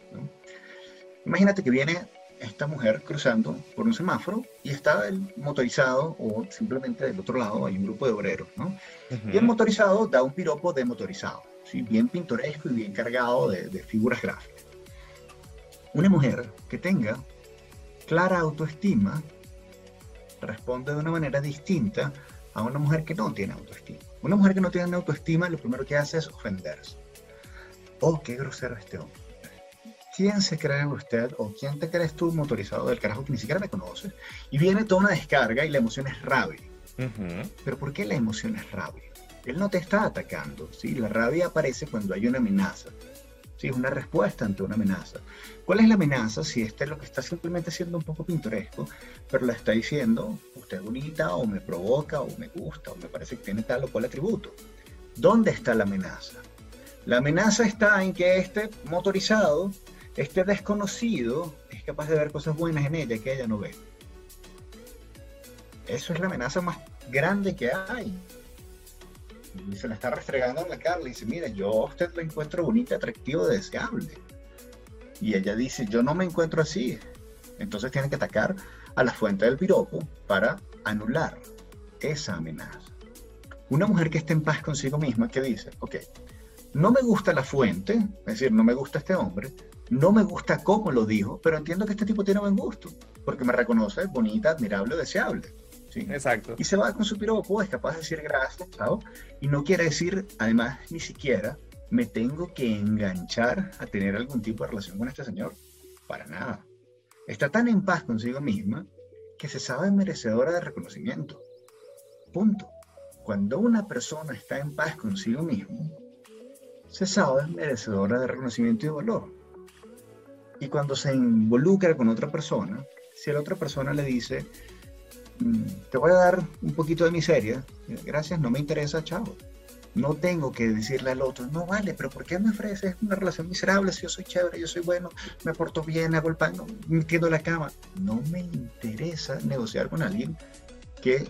Imagínate que viene esta mujer cruzando por un semáforo y está el motorizado o simplemente del otro lado hay un grupo de obreros, ¿no? Y el motorizado da un piropo de motorizado, ¿sí? bien pintoresco y bien cargado de, de figuras gráficas. Una mujer que tenga clara autoestima responde de una manera distinta a una mujer que no tiene autoestima. Una mujer que no tiene autoestima lo primero que hace es ofenderse. Oh, qué grosero este hombre. ¿Quién se cree usted o quién te crees tú motorizado del carajo que ni siquiera me conoces? Y viene toda una descarga y la emoción es rabia. Pero ¿por qué la emoción es rabia? Él no te está atacando, ¿sí? La rabia aparece cuando hay una amenaza. ¿sí? Es una respuesta ante una amenaza. ¿Cuál es la amenaza? Si este es lo que está simplemente siendo un poco pintoresco, pero le está diciendo, usted es bonita, o me provoca, o me gusta, o me parece que tiene tal o cual atributo. ¿Dónde está la amenaza? La amenaza está en que este motorizado este desconocido es capaz de ver cosas buenas en ella que ella no ve. Eso es la amenaza más grande que hay. Y se la está restregando en la cara. Le dice, mira, yo a usted lo encuentro bonita, atractivo, deseable. Y ella dice, yo no me encuentro así. Entonces tiene que atacar a la fuente del piropo para anular esa amenaza. Una mujer que esté en paz consigo misma, que dice, ok, no me gusta la fuente, es decir, no me gusta este hombre, no me gusta cómo lo dijo, pero entiendo que este tipo tiene buen gusto, porque me reconoce bonita, admirable, deseable. ¿sí? Exacto. Y se va con su piropo, es capaz de decir gracias, chao, y no quiere decir, además, ni siquiera me tengo que enganchar a tener algún tipo de relación con este señor. Para nada. Está tan en paz consigo misma que se sabe merecedora de reconocimiento. Punto. Cuando una persona está en paz consigo mismo, se sabe merecedora de reconocimiento y valor. Y cuando se involucra con otra persona, si la otra persona le dice, mm, te voy a dar un poquito de miseria, gracias, no me interesa, chao. No tengo que decirle al otro, no vale, pero ¿por qué me ofreces una relación miserable si yo soy chévere, yo soy bueno, me porto bien, hago el pan, me quedo en la cama? No me interesa negociar con alguien que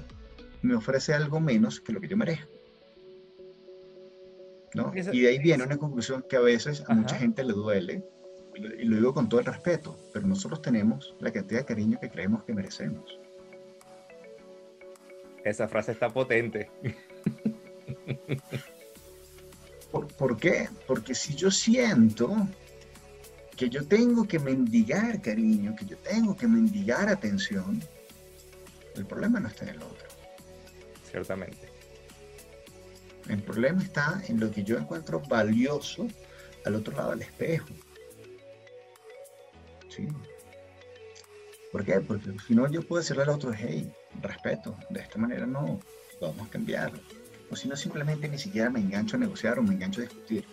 me ofrece algo menos que lo que yo merezco. ¿no? Y de ahí viene una conclusión que a veces a mucha gente le duele, y lo digo con todo el respeto, pero nosotros tenemos la cantidad de cariño que creemos que merecemos. Esa frase está potente. ¿Por, qué? Porque si yo siento que yo tengo que mendigar cariño, que yo tengo que mendigar atención, el problema no está en el otro. Ciertamente. El problema está en lo que yo encuentro valioso al otro lado del espejo. ¿Por qué? Porque si no, yo puedo decirle al otro, hey, respeto, de esta manera no, vamos a cambiarlo. O si no, simplemente ni siquiera me engancho a negociar o me engancho a discutir.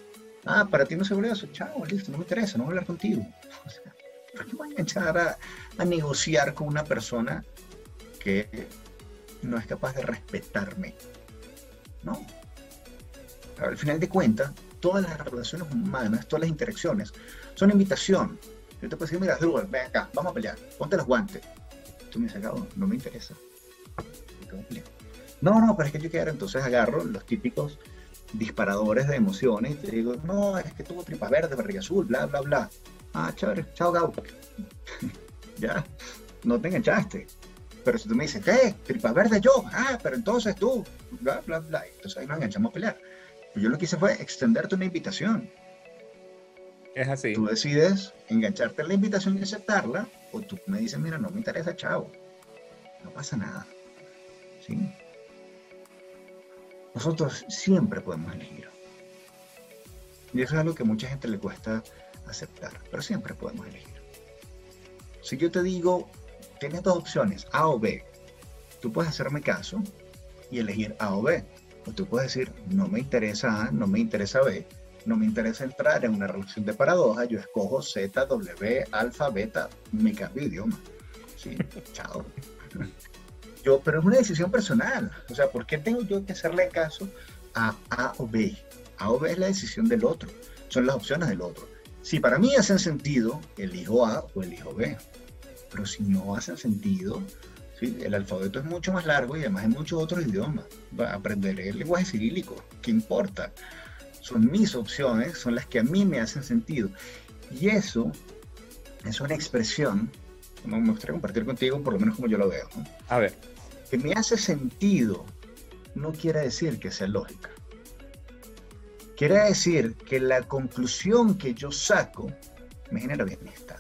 Ah, para ti no se eso, chao, listo, no me interesa, no voy a hablar contigo. O ¿por qué voy a enganchar a negociar con una persona que no es capaz de respetarme? No. Al final de cuentas, todas las relaciones humanas, todas las interacciones, son invitación yo te puedo decir, mira, Drupal, ven acá, vamos a pelear, ponte los guantes. Tú me dices, no me interesa. No, no, pero es que yo quiero, entonces agarro los típicos disparadores de emociones y te digo, no, es que tuvo tripa verde, barriga azul, bla, bla, bla. Ah, chévere, chao, Gau. ya, no te enganchaste. Pero si tú me dices, ¿qué? Tripa verde yo. Ah, pero entonces tú, bla, bla, bla. Entonces ahí nos enganchamos a pelear. Yo lo que hice fue extenderte una invitación. Es así. Tú decides engancharte en la invitación y aceptarla, o tú me dices, mira, no me interesa, chao. No pasa nada. ¿Sí? Nosotros siempre podemos elegir. Y eso es algo que a mucha gente le cuesta aceptar, pero siempre podemos elegir. Si yo te digo, tienes dos opciones, A o B, tú puedes hacerme caso y elegir A o B. O tú puedes decir, no me interesa A, no me interesa B, no me interesa entrar en una relación de paradoja, yo escojo Z, W, alfa, beta, me cambio de idioma. Chao. Yo, pero es una decisión personal. O sea, ¿por qué tengo yo que hacerle caso a A o B? A o B es la decisión del otro, son las opciones del otro. Si para mí hacen sentido, elijo A o elijo B. Pero si no hacen sentido, el alfabeto es mucho más largo y además hay muchos otros idiomas. Aprenderé el lenguaje cirílico, ¿qué importa? Son mis opciones, son las que a mí me hacen sentido. Y eso es una expresión me gustaría compartir contigo, por lo menos como yo lo veo. A ver. Que me hace sentido no quiere decir que sea lógica. Quiere decir que la conclusión que yo saco me genera bienestar.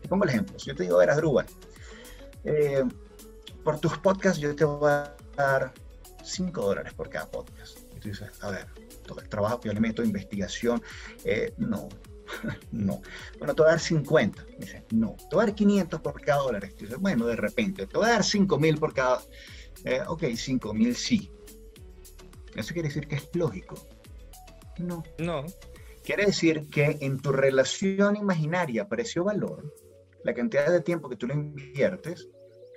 Te pongo el ejemplo. Si yo te digo, a ver, eh, por tus podcasts yo te voy a dar 5 dólares por cada podcast. Y tú dices, a ver, todo el trabajo que yo le meto, investigación, eh, no, no. Bueno, te voy a dar 50. Me dice, no. Te voy a dar 500 por cada dólar. Y dices, bueno, de repente, te voy a dar 5 mil por cada. Eh, ok, 5 mil sí. ¿Eso quiere decir que es lógico? No. No. Quiere decir que en tu relación imaginaria precio-valor, la cantidad de tiempo que tú le inviertes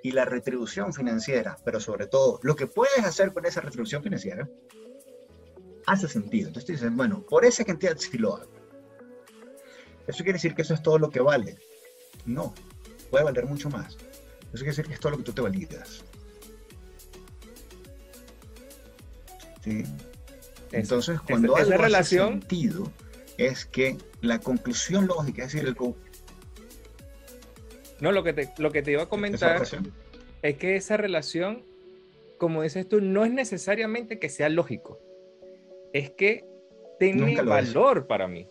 y la retribución financiera, pero sobre todo lo que puedes hacer con esa retribución financiera, hace sentido. Entonces tú dices, bueno, por esa cantidad sí lo hago. ¿Eso quiere decir que eso es todo lo que vale? No, puede valer mucho más. Eso quiere decir que es todo lo que tú te validas. ¿Sí? Entonces, cuando hay esa relación sentido, es que la conclusión lógica, es decir, el... No, lo que te, lo que te iba a comentar es que esa relación, como dices tú, no es necesariamente que sea lógico. Es que tiene valor para mí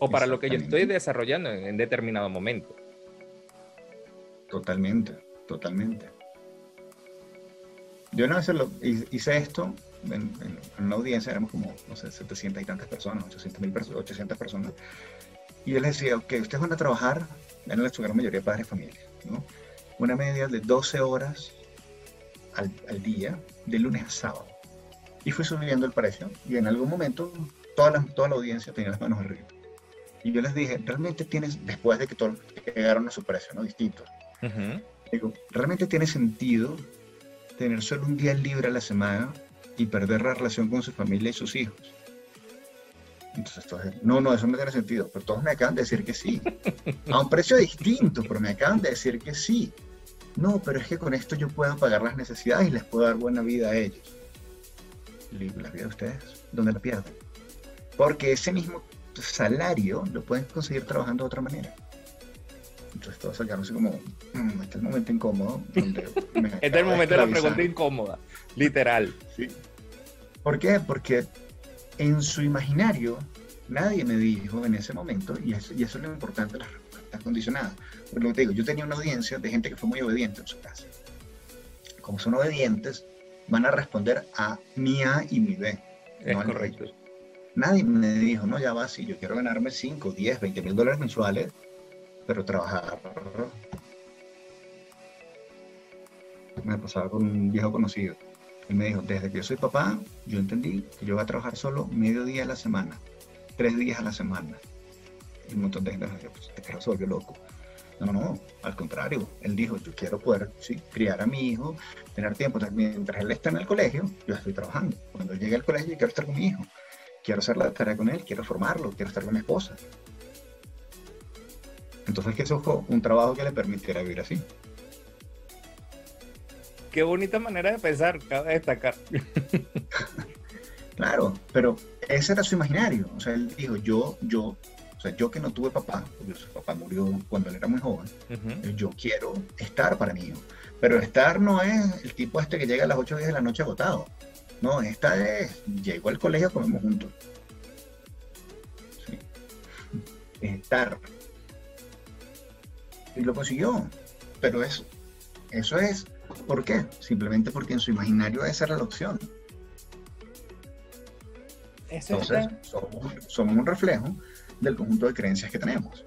o para lo que yo estoy desarrollando en, determinado momento. Totalmente, totalmente. Yo una vez lo, hice esto en, una audiencia, éramos como, no sé, 700 y tantas personas, 800, mil 800 personas, y yo les decía, ok, ustedes van a trabajar, en la gran mayoría de padres de familia, ¿no? Una media de 12 horas al, al, día, de lunes a sábado. Y fui subiendo el precio, y en algún momento toda la, toda la audiencia tenía las manos arriba. Y yo les dije, realmente tienes, después de que todos llegaron a su precio, ¿no? Distinto. Digo, realmente tiene sentido tener solo un día libre a la semana y perder la relación con su familia y sus hijos. Entonces, no, no, eso no tiene sentido. Pero todos me acaban de decir que sí. A un precio distinto, pero me acaban de decir que sí. No, pero es que con esto yo puedo pagar las necesidades y les puedo dar buena vida a ellos. ¿La vida de ustedes? ¿Dónde la pierden? Porque ese mismo salario lo pueden conseguir trabajando de otra manera. Entonces todo sacaron así como, mm, este es el momento incómodo. este es el momento de la pregunta incómoda, literal. Sí. ¿Por qué? Porque en su imaginario nadie me dijo en ese momento, y eso, y eso es lo importante, las respuestas condicionadas. Porque lo que te digo, yo tenía una audiencia de gente que fue muy obediente en su casa. Como son obedientes, van a responder a mi A y mi B. Es correcto. Nadie me dijo, no, ya va, si yo quiero ganarme 5, 10, 20 mil dólares mensuales, pero trabajar. Me pasaba con un viejo conocido. Él me dijo, desde que yo soy papá, yo entendí que yo voy a trabajar solo medio día a la semana, tres días a la semana. Y un montón de gente dijo, pues se volvió loco. No, no, al contrario. Él dijo, yo quiero poder sí, criar a mi hijo, tener tiempo. Mientras él está en el colegio, yo estoy trabajando. Cuando llegue al colegio, yo quiero estar con mi hijo quiero hacer la tarea con él, quiero formarlo, quiero estar con mi esposa. Entonces, que eso fue un trabajo que le permitiera vivir así. Qué bonita manera de pensar, cabe destacar. claro, pero ese era su imaginario. O sea, él dijo, yo, yo, o sea, yo que no tuve papá, porque su papá murió cuando él era muy joven, yo quiero estar para mí. Pero estar no es el tipo este que llega a las 8 días de la noche agotado. No, esta es, llegó al colegio, comemos juntos. Sí. Estar. Y lo consiguió. Pero eso, eso es, ¿por qué? Simplemente porque en su imaginario esa era la opción. Entonces, somos, un reflejo del conjunto de creencias que tenemos.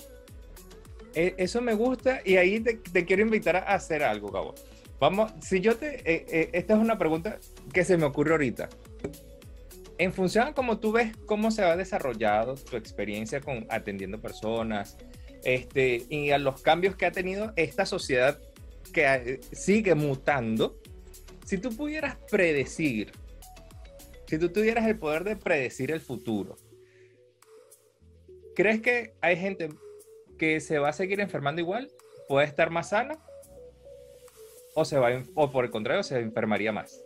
E, eso me gusta y ahí te, te quiero invitar a hacer algo, Gabo. Vamos, si yo te, eh, eh, esta es una pregunta que se me ocurre ahorita. En función a cómo tú ves cómo se ha desarrollado tu experiencia con atendiendo personas, este, y a los cambios que ha tenido esta sociedad que eh, sigue mutando, si tú pudieras predecir, si tú tuvieras el poder de predecir el futuro, ¿crees que hay gente que se va a seguir enfermando igual? ¿Puede estar más sana? o, se va, o por el contrario, se enfermaría más?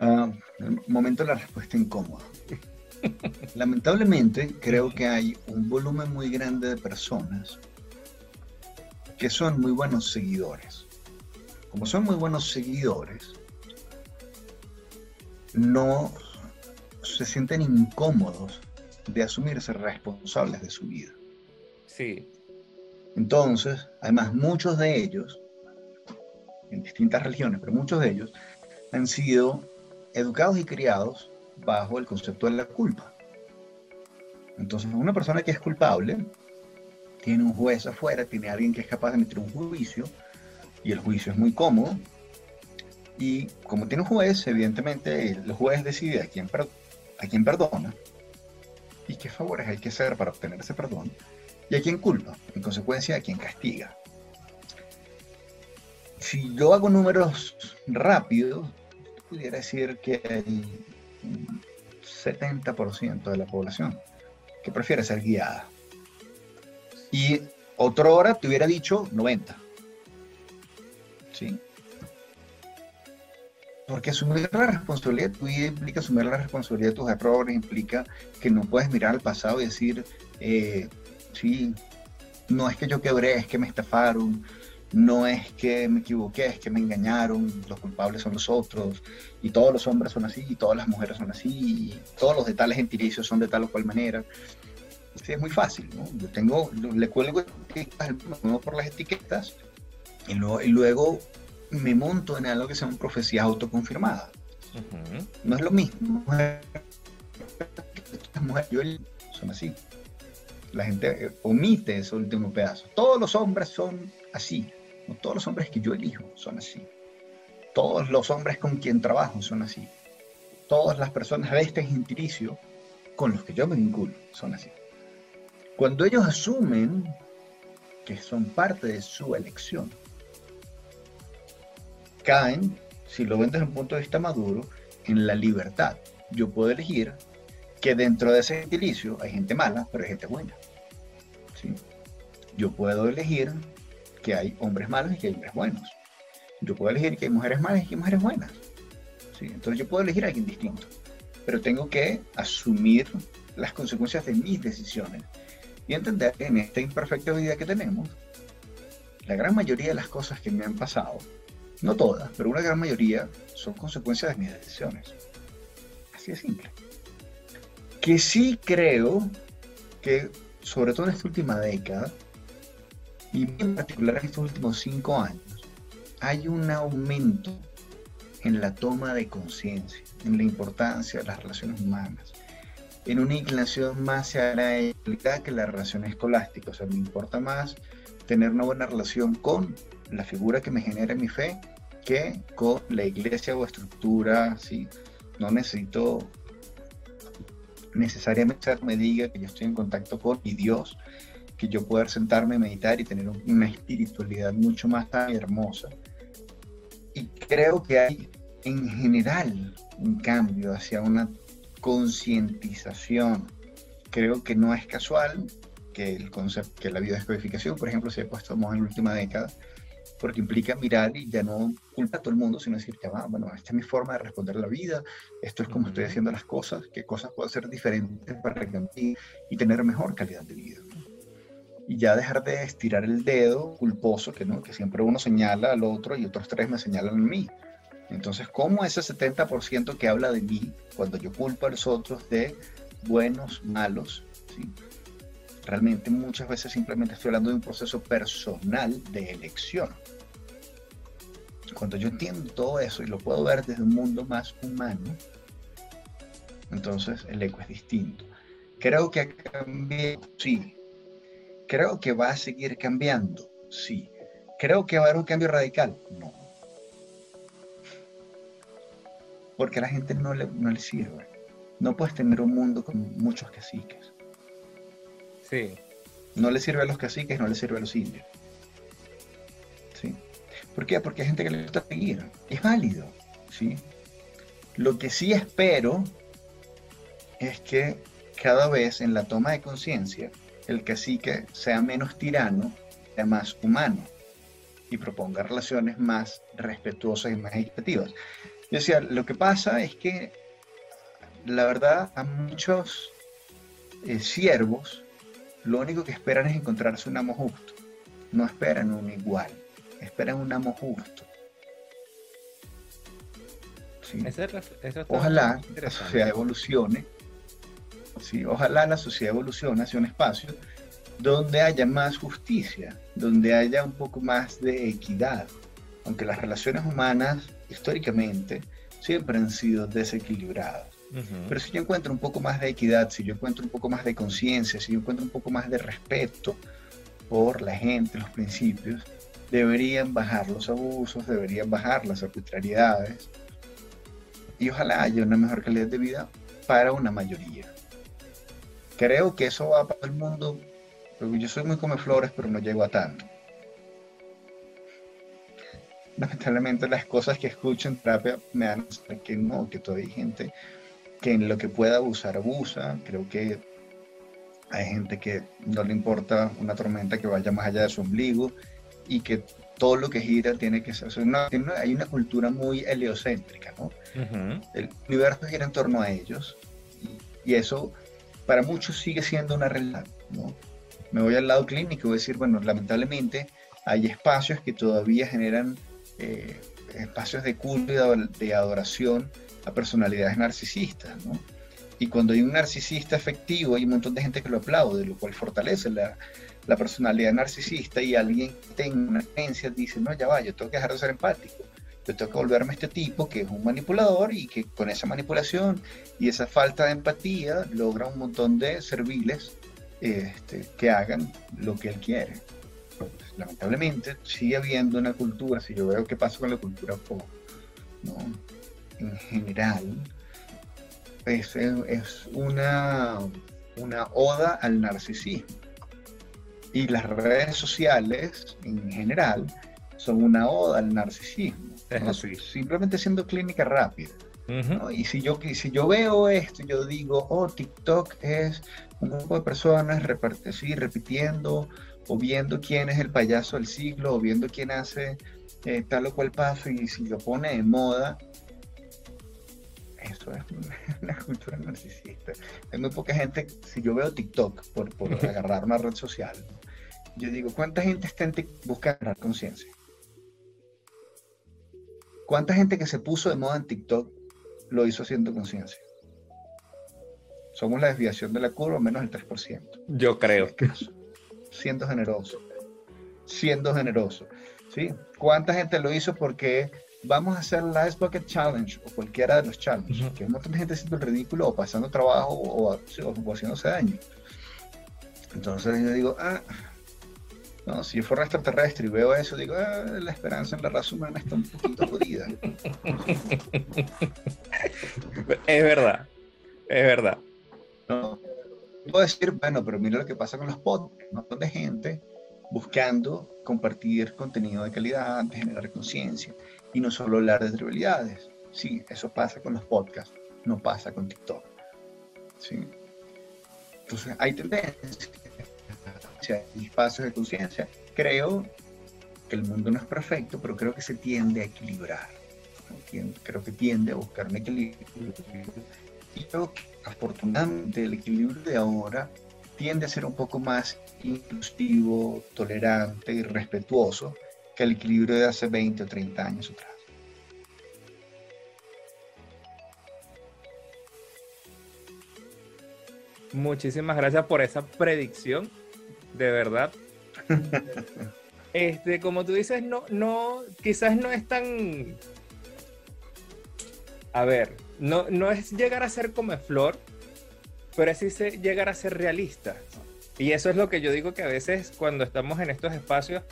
Uh, momento la respuesta incómoda. Lamentablemente, creo que hay un volumen muy grande de personas que son muy buenos seguidores. Como son muy buenos seguidores, no se sienten incómodos de asumirse responsables de su vida. Sí. Entonces, además, muchos de ellos, en distintas religiones, pero muchos de ellos, han sido educados y criados bajo el concepto de la culpa. Entonces, una persona que es culpable tiene un juez afuera, tiene alguien que es capaz de meter un juicio, y el juicio es muy cómodo. Y como tiene un juez, evidentemente el juez decide a quién, a quién perdona y qué favores hay que hacer para obtener ese perdón y a quién culpa, en consecuencia a quién castiga. Si yo hago números rápidos, pudiera decir que el 70% de la población que prefiere ser guiada. Y otra hora te hubiera dicho 90. Porque asumir la responsabilidad de tu vida implica asumir la responsabilidad de tus errores, implica que no puedes mirar al pasado y decir, eh, sí, no es que yo quebré, es que me estafaron, no es que me equivoqué, es que me engañaron, los culpables son los otros, y todos los hombres son así, y todas las mujeres son así, y todos los de tales gentilicios son de tal o cual manera. Sí, es muy fácil, ¿no? Yo tengo, le cuelgo por las etiquetas y luego me monto en algo que se llama profecías autoconfirmadas. No es lo mismo. Mujeres son así. La gente eh, omite ese último pedazo. Todos los hombres son así. No todos los hombres que yo elijo son así. Todos los hombres con quien trabajo son así. Todas las personas de este gentilicio con los que yo me vinculo son así. Cuando ellos asumen que son parte de su elección, caen, si lo ven desde un punto de vista maduro, en la libertad. Yo puedo elegir que dentro de ese gentilicio hay gente mala, pero hay gente buena. ¿sí? Yo puedo elegir que hay hombres malos y que hay hombres buenos. Yo puedo elegir que hay mujeres malas y que hay mujeres buenas. ¿sí? Entonces yo puedo elegir a alguien distinto, pero tengo que asumir las consecuencias de mis decisiones y entender que en esta imperfecta vida que tenemos, la gran mayoría de las cosas que me han pasado no todas, pero una gran mayoría son consecuencias de mis decisiones. Así de simple. Que sí creo que, sobre todo en esta última década, y en particular en estos últimos cinco años, hay un aumento en la toma de conciencia, en la importancia de las relaciones humanas, en una inclinación más hacia la que la relación escolástica. O sea, me importa más tener una buena relación con la figura que me genera mi fe que con la iglesia o estructura, ¿sí? No necesito necesariamente me diga que yo estoy en contacto con mi Dios, que yo pueda sentarme, meditar y tener una espiritualidad mucho más hermosa. Y creo que hay en general un cambio hacia una concientización. Creo que no es casual que el concepto, que la biodescodificación, por ejemplo, se haya puesto en la última década, porque implica mirar y ya no culpa a todo el mundo, sino decir que, ah, bueno, esta es mi forma de responder la vida, esto es como estoy haciendo las cosas, qué cosas puedo hacer diferentes para cambiar y tener mejor calidad de vida. Y ya dejar de estirar el dedo culposo, que, ¿no? que siempre uno señala al otro y otros tres me señalan a mí. Entonces, ¿cómo ese 70% que habla de mí, cuando yo culpo a los otros de buenos, malos, ¿sí? realmente muchas veces simplemente estoy hablando de un proceso personal de elección? Cuando yo entiendo todo eso y lo puedo ver desde un mundo más humano, entonces el eco es distinto. Creo que ha cambiado, sí. Creo que va a seguir cambiando, sí. Creo que va a haber un cambio radical, no. Porque a la gente no le, no le sirve. No puedes tener un mundo con muchos caciques. Sí. No le sirve a los caciques, no le sirve a los indios. ¿Por qué? Porque hay gente que le gusta seguir. Es válido, ¿sí? Lo que sí espero es que cada vez en la toma de conciencia el cacique sea menos tirano, sea más humano y proponga relaciones más respetuosas y más equitativas. Yo decía, lo que pasa es que la verdad, a muchos eh, siervos, lo único que esperan es encontrarse un amo justo. No esperan un igual, esperan un amo justo. ojalá la sociedad evolucione. Sí, ojalá la sociedad evolucione hacia un espacio donde haya más justicia, donde haya un poco más de equidad, aunque las relaciones humanas históricamente siempre han sido desequilibradas. Pero si yo encuentro un poco más de equidad, si yo encuentro un poco más de conciencia, si yo encuentro un poco más de respeto por la gente, los principios, deberían bajar los abusos, deberían bajar las arbitrariedades y ojalá haya una mejor calidad de vida para una mayoría. Creo que eso va para el mundo, yo soy muy come flores, pero no llego a tanto. Lamentablemente las cosas que escucho en terapia me dan que no, que todavía hay gente que en lo que pueda abusar, abusa. Creo que hay gente que no le importa una tormenta que vaya más allá de su ombligo y que todo lo que gira tiene que ser. hay una cultura muy heliocéntrica, ¿no? El universo gira en torno a ellos y, eso para muchos sigue siendo una realidad, ¿no? Me voy al lado clínico y voy a decir, bueno, lamentablemente hay espacios que todavía generan eh, espacios de culto y de adoración a personalidades narcisistas, ¿no? Y cuando hay un narcisista efectivo, hay un montón de gente que lo aplaude, lo cual fortalece la, la personalidad narcisista y alguien tenga una creencia dice, no, ya va, yo tengo que dejar de ser empático, yo tengo que volverme a este tipo que es un manipulador y que con esa manipulación y esa falta de empatía logra un montón de serviles este, que hagan lo que él quiere. lamentablemente sigue habiendo una cultura, si yo veo qué pasa con la cultura pop, en general, es, es una, una oda al narcisismo. Y las redes sociales, en general, son una oda al narcisismo. Simplemente siendo clínica rápida. Y si yo, si yo veo esto, yo digo, oh, TikTok es un grupo de personas repitiendo o viendo quién es el payaso del siglo o viendo quién hace eh, tal o cual paso y si lo pone de moda, eso es una cultura narcisista. Hay muy poca gente, si yo veo TikTok por, por agarrar una red social, yo digo, ¿cuánta gente está en TikTok busca agarrar conciencia? ¿Cuánta gente que se puso de moda en TikTok lo hizo haciendo conciencia? Somos la desviación de la curva, menos el 3%. Yo creo. Siendo generoso. Siendo generoso. ¿sí? ¿Cuánta gente lo hizo porque vamos a hacer la Ice Bucket Challenge o cualquiera de los challenges, que hay un montón de gente haciendo el ridículo o pasando trabajo o, haciéndose daño. Entonces yo digo, ah, no, si yo fuera extraterrestre y veo eso, digo, ah, la esperanza en la raza humana está un poquito jodida. es verdad, es verdad. No, puedo decir, bueno, pero mira lo que pasa con los podcasts, un montón de gente buscando compartir contenido de calidad, de generar conciencia y no solo hablar de trivialidades. Sí, eso pasa con los podcasts, no pasa con TikTok. ¿sí? Entonces, hay tendencias, hay espacios de conciencia. Creo que el mundo no es perfecto, pero creo que se tiende a equilibrar. Creo que tiende a buscar un equilibrio. Y creo que afortunadamente el equilibrio de ahora tiende a ser un poco más inclusivo, tolerante y respetuoso que el equilibrio de hace 20 o 30 años atrás. Muchísimas gracias por esa predicción, de verdad. este, como tú dices, no, no, quizás no es tan. A ver, no, no es llegar a ser come flor, pero es llegar a ser realista. Y eso es lo que yo digo que a veces cuando estamos en estos espacios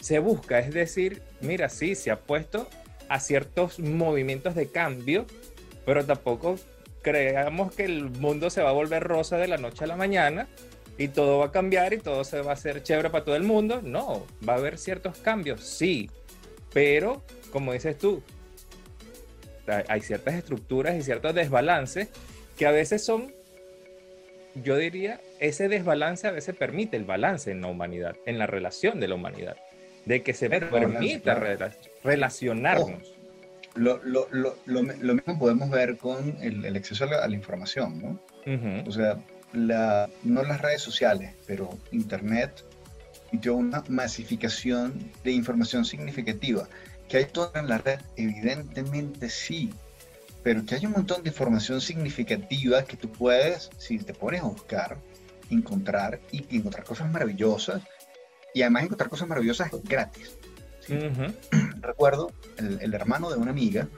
se busca, es decir, mira, sí, se ha puesto a ciertos movimientos de cambio, pero tampoco creamos que el mundo se va a volver rosa de la noche a la mañana y todo va a cambiar y todo se va a hacer chévere para todo el mundo. No, va a haber ciertos cambios, sí, pero como dices tú, hay ciertas estructuras y ciertos desbalances que a veces son, yo diría, ese desbalance a veces permite el balance en la humanidad, en la relación de la humanidad de que se permita relacionarnos. lo, lo, lo, lo, mismo podemos ver con el, el acceso a la, a la, información, ¿no? O sea, la, no las redes sociales, pero Internet dio una masificación de información significativa. Que hay toda en la red, evidentemente sí, pero que hay un montón de información significativa que tú puedes, si te pones a buscar, encontrar y, encontrar cosas maravillosas y además encontrar cosas maravillosas gratis. Recuerdo el, el, hermano de una amiga,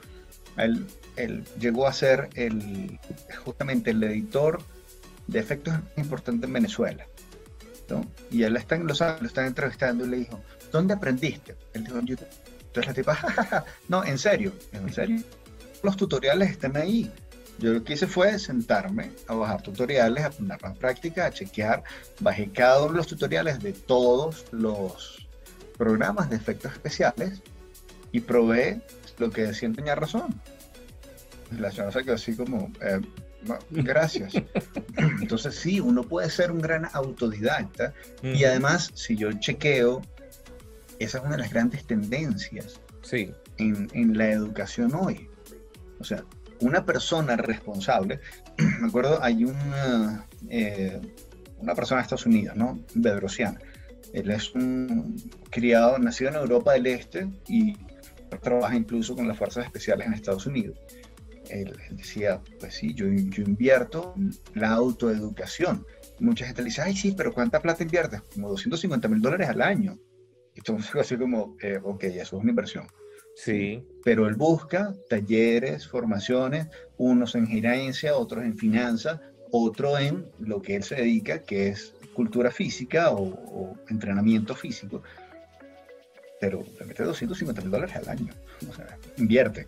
él, él, llegó a ser el, justamente el editor de efectos importantes en Venezuela. ¿no? Y él está en Los Ángeles, lo están entrevistando y le dijo, ¿dónde aprendiste? Él dijo, en YouTube. Entonces la tipa, no, en serio, en serio. Los tutoriales están ahí. Yo lo que hice fue sentarme a bajar tutoriales, a poner en práctica, a chequear. Bajé cada uno de los tutoriales de todos los programas de efectos especiales y probé lo que decía tenía razón. La señora se quedó así como, eh, gracias. Entonces sí, uno puede ser un gran autodidacta y además, si yo chequeo, esa es una de las grandes tendencias sí. en, en la educación hoy. O sea, una persona responsable, me acuerdo, hay una, eh, una persona de Estados Unidos, ¿no? Bedrosian. Él es un criado, nacido en Europa del Este y trabaja incluso con las fuerzas especiales en Estados Unidos. Él, decía, pues sí, yo, yo invierto en la autoeducación. Mucha gente le dice, ay, sí, pero ¿cuánta plata inviertes? Como 250 mil dólares al año. Y entonces, así como, eh, ok, eso es una inversión. Sí. Pero él busca talleres, formaciones, unos en gerencia, otros en finanzas, otro en lo que él se dedica, que es cultura física o, entrenamiento físico. Pero le mete 250 mil dólares al año. O sea, invierte.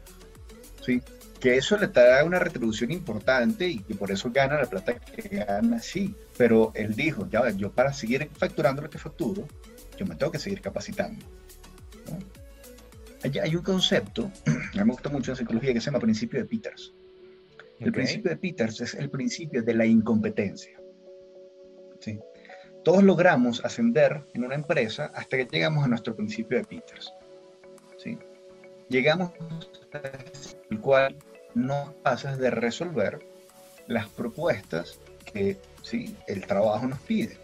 ¿sí? Que eso le da una retribución importante y que por eso gana la plata que gana, sí. Pero él dijo, ya, yo para seguir facturando lo que facturo, yo me tengo que seguir capacitando. ¿no? hay, un concepto, me gusta mucho en psicología, que se llama principio de Peters. El principio de Peters es el principio de la incompetencia. ¿sí? Todos logramos ascender en una empresa hasta que llegamos a nuestro principio de Peters. ¿sí? Llegamos el cual no pasas de resolver las propuestas que ¿sí? el trabajo nos pide.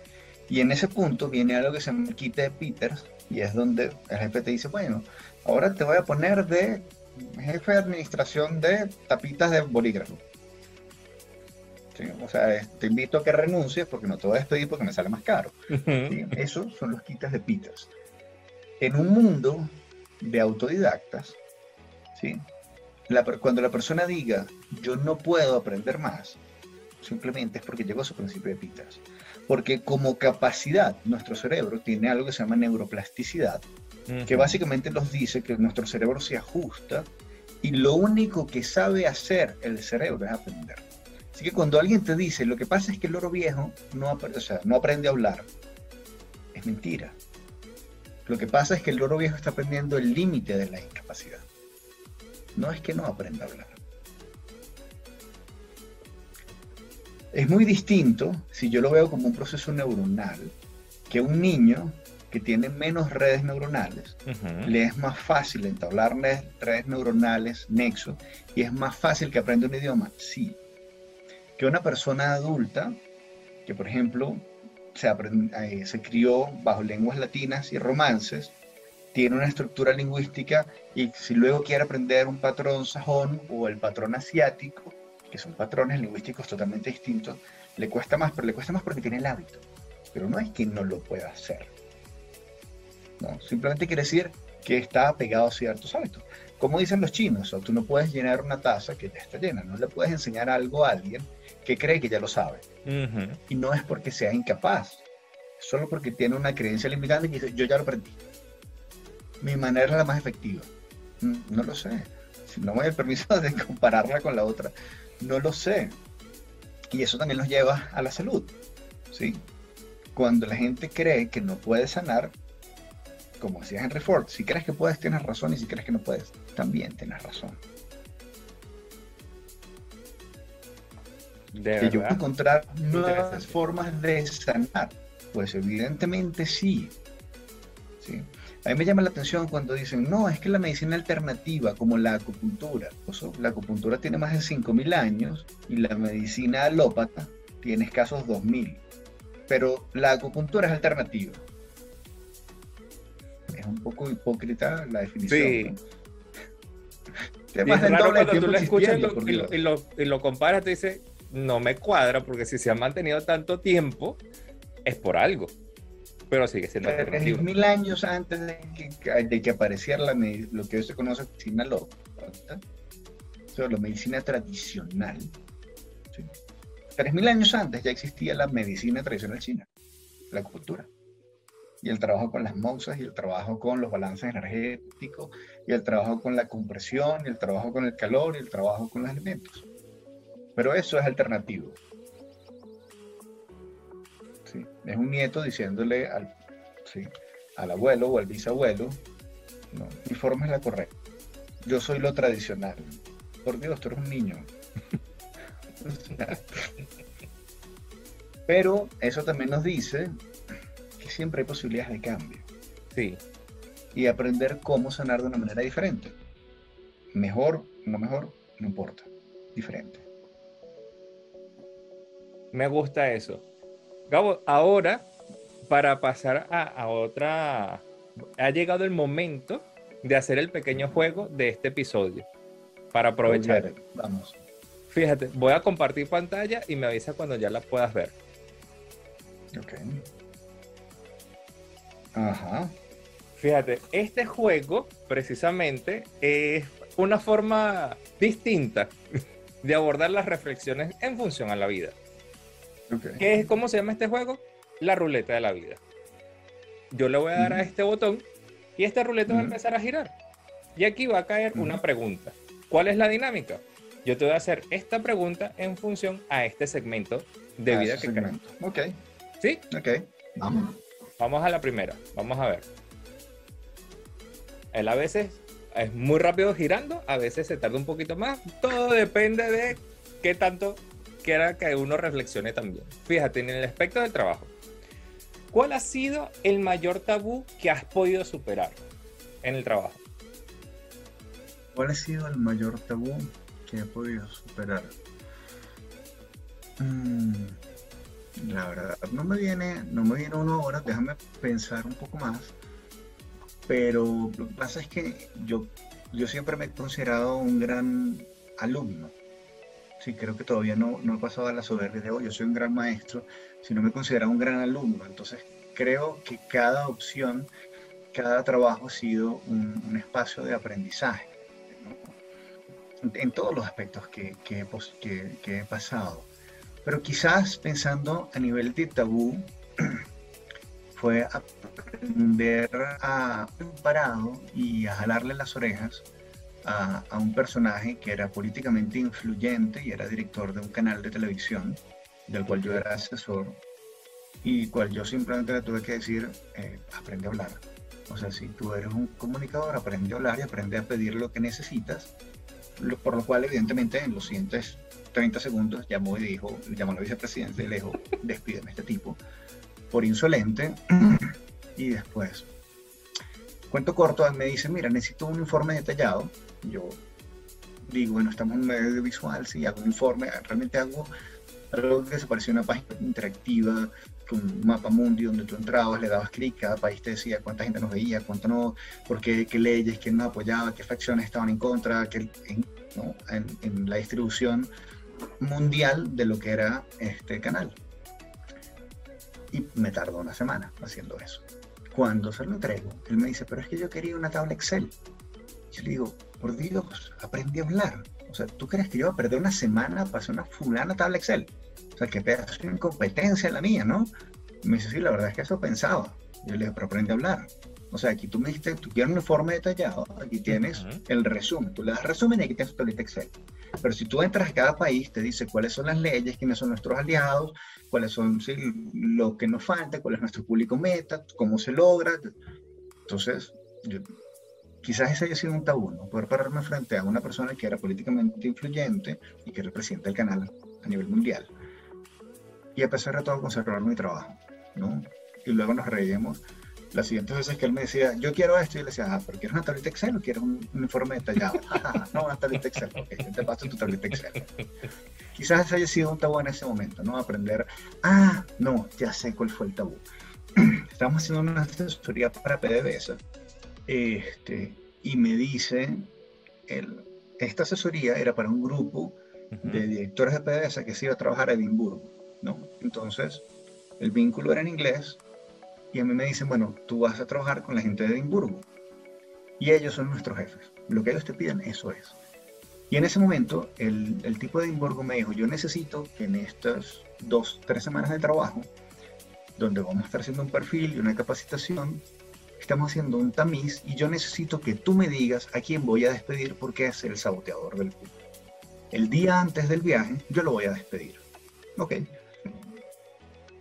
Y en ese punto viene algo que se el kit de Peters, y es donde el jefe te dice, bueno, ahora te voy a poner de jefe de administración de tapitas de bolígrafo. O sea, te invito a que renuncies porque no te voy a despedir porque me sale más caro. Esos son los quitas de Peters. En un mundo de autodidactas, ¿sí? Cuando la persona diga yo no puedo aprender más, simplemente es porque llegó a su principio de Peters. Porque como capacidad, nuestro cerebro tiene algo que se llama neuroplasticidad, que básicamente nos dice que nuestro cerebro se ajusta y lo único que sabe hacer el cerebro es aprender. Así que cuando alguien te dice, lo que pasa es que el loro viejo no, o sea, no aprende a hablar, es mentira. Lo que pasa es que el loro viejo está aprendiendo el límite de la incapacidad. No es que no aprenda a hablar. Es muy distinto si yo lo veo como un proceso neuronal que un niño que tiene menos redes neuronales, le es más fácil entablar redes neuronales, nexo, y es más fácil que aprenda un idioma, sí. Que una persona adulta, que por ejemplo se, eh, se crió bajo lenguas latinas y romances, tiene una estructura lingüística y si luego quiere aprender un patrón sajón o el patrón asiático, que son patrones lingüísticos totalmente distintos, le cuesta más, pero le cuesta más porque tiene el hábito. Pero no es que no lo pueda hacer. Simplemente quiere decir que está apegado a ciertos hábitos. Como dicen los chinos, tú no puedes llenar una taza que ya está llena, no le puedes enseñar algo a alguien que cree que ya lo sabe. Y no es porque sea incapaz, solo porque tiene una creencia limitante que dice, yo ya lo aprendí. Mi manera es la más efectiva. Mm, no lo sé. Si no me doy el permiso de compararla con la otra, no lo sé. Y eso también nos lleva a la salud. ¿sí? Cuando la gente cree que no puede sanar, como decía Henry Ford, si crees que puedes, tienes razón, y si crees que no puedes, también tienes razón. que yo puedo encontrar nuevas formas de sanar. Pues evidentemente sí. ¿sí? A mí me llama la atención cuando dicen, no, es que la medicina alternativa, como la acupuntura, la acupuntura tiene más de 5.000 años y la medicina alópata tiene escasos 2.000. Pero la acupuntura es alternativa. Es un poco hipócrita la definición. Sí. ¿no? cuando tú lo escuchas y lo, y, lo, comparas, te dice, no me cuadra, porque si se ha mantenido tanto tiempo, es por algo pero sigue siendo alternativo. mil años antes de que, de que apareciera la, lo que hoy se conoce como medicina loca, la medicina tradicional. Tres mil años antes ya existía la medicina tradicional china, la cultura. Y el trabajo con las mousas, y el trabajo con los balances energéticos, y el trabajo con la compresión, y el trabajo con el calor, y el trabajo con los alimentos. Pero eso es alternativo. Es un nieto diciéndole al, al abuelo o al bisabuelo, no, mi forma es la correcta. Yo soy lo tradicional. Por Dios, tú eres un niño. Pero eso también nos dice que siempre hay posibilidades de cambio. Sí. Y aprender cómo sanar de una manera diferente. Mejor, no mejor, no importa. Diferente. Me gusta eso. Gabo, ahora, para pasar a, otra, ha llegado el momento de hacer el pequeño juego de este episodio. Para aprovechar. Vamos. Fíjate, voy a compartir pantalla y me avisa cuando ya la puedas ver. Ok. Ajá. Fíjate, este juego precisamente es una forma distinta de abordar las reflexiones en función a la vida. ¿Qué es, ¿Cómo se llama este juego? La ruleta de la vida. Yo le voy a dar a este botón y esta ruleta va a empezar a girar. Y aquí va a caer una pregunta. ¿Cuál es la dinámica? Yo te voy a hacer esta pregunta en función a este segmento de vida que queremos. Ok. ¿Sí? Ok. Vamos. Vamos a la primera. Vamos a ver. Él a veces es muy rápido girando, a veces se tarda un poquito más. Todo depende de qué tanto quiera que uno reflexione también. Fíjate, en el aspecto del trabajo, ¿cuál ha sido el mayor tabú que has podido superar en el trabajo? ¿Cuál ha sido el mayor tabú que he podido superar? Mm, la verdad, no me viene, no me viene uno ahora, déjame pensar un poco más. Pero lo que pasa es que yo, yo siempre me he considerado un gran alumno sí, creo que todavía no, no he pasado a la soberbia de, oh, yo soy un gran maestro, sino me considero un gran alumno. Entonces, creo que cada opción, cada trabajo ha sido un, espacio de aprendizaje, en, todos los aspectos que, que, que, he pasado. Pero quizás pensando a nivel de tabú, fue aprender a parado y a jalarle las orejas a, un personaje que era políticamente influyente y era director de un canal de televisión, del cual yo era asesor, y cual yo simplemente le tuve que decir, eh, aprende a hablar. O sea, si tú eres un comunicador, aprende a hablar y aprende a pedir lo que necesitas, por lo cual evidentemente en los siguientes 30 segundos llamó y dijo, llamó a la vicepresidenta y le dijo, despídeme este tipo por insolente, y después cuento corto, me dice, mira, necesito un informe detallado yo digo, bueno, estamos en un medio audiovisual, sí, hago un informe, realmente hago algo que se parecía a una página interactiva con un mapa mundi donde tú entrabas, le dabas clic, cada país te decía cuánta gente nos veía, cuánto no, por qué, qué leyes, quién nos apoyaba, qué facciones estaban en contra, qué, en, ¿no? en, la distribución mundial de lo que era este canal. Y me tardó una semana haciendo eso. Cuando se lo entrego, él me dice, pero es que yo quería una tabla Excel. Yo le digo, por Dios, aprendí a hablar. O sea, ¿tú crees que yo voy a perder una semana para hacer una fulana tabla Excel? O sea, que pedazo de incompetencia la mía, ¿no? me dice, sí, la verdad es que eso pensaba. Yo le dije, pero aprende a hablar. O sea, aquí tú me dijiste, tú quieres un informe detallado, aquí tienes el resumen. Tú le das resumen y aquí tienes tu lista Excel. Pero si tú entras a cada país, te dice cuáles son las leyes, quiénes son nuestros aliados, cuáles son lo que nos falta, cuál es nuestro público meta, cómo se logra. Entonces, yo, quizás ese haya sido un tabú, ¿no? Poder pararme frente a una persona que era políticamente influyente y que era el canal a nivel mundial. Y a pesar de todo, conservar mi trabajo, ¿no? Y luego nos reímos Las siguientes veces que él me decía, yo quiero esto, y yo le decía, ah, pero ¿quieres una tableta Excel o quieres un, informe detallado? no, una tableta Excel, ok, te paso tu tableta Excel. Quizás haya sido un tabú en ese momento, ¿no? Aprender, ah, no, ya sé cuál fue el tabú. Estamos haciendo una asesoría para PDVSA este, y me dice, el, esta asesoría era para un grupo de directores de PDVSA que se iba a trabajar a Edimburgo, ¿no? Entonces, el vínculo era en inglés y a mí me dicen, bueno, tú vas a trabajar con la gente de Edimburgo y ellos son nuestros jefes. Lo que ellos te piden, eso es. Y en ese momento, el, el tipo de Edimburgo me dijo, yo necesito que en estas dos, tres semanas de trabajo, donde vamos a estar haciendo un perfil y una capacitación, estamos haciendo un tamiz y yo necesito que tú me digas a quién voy a despedir porque es el saboteador del club. El día antes del viaje, yo lo voy a despedir. Ok.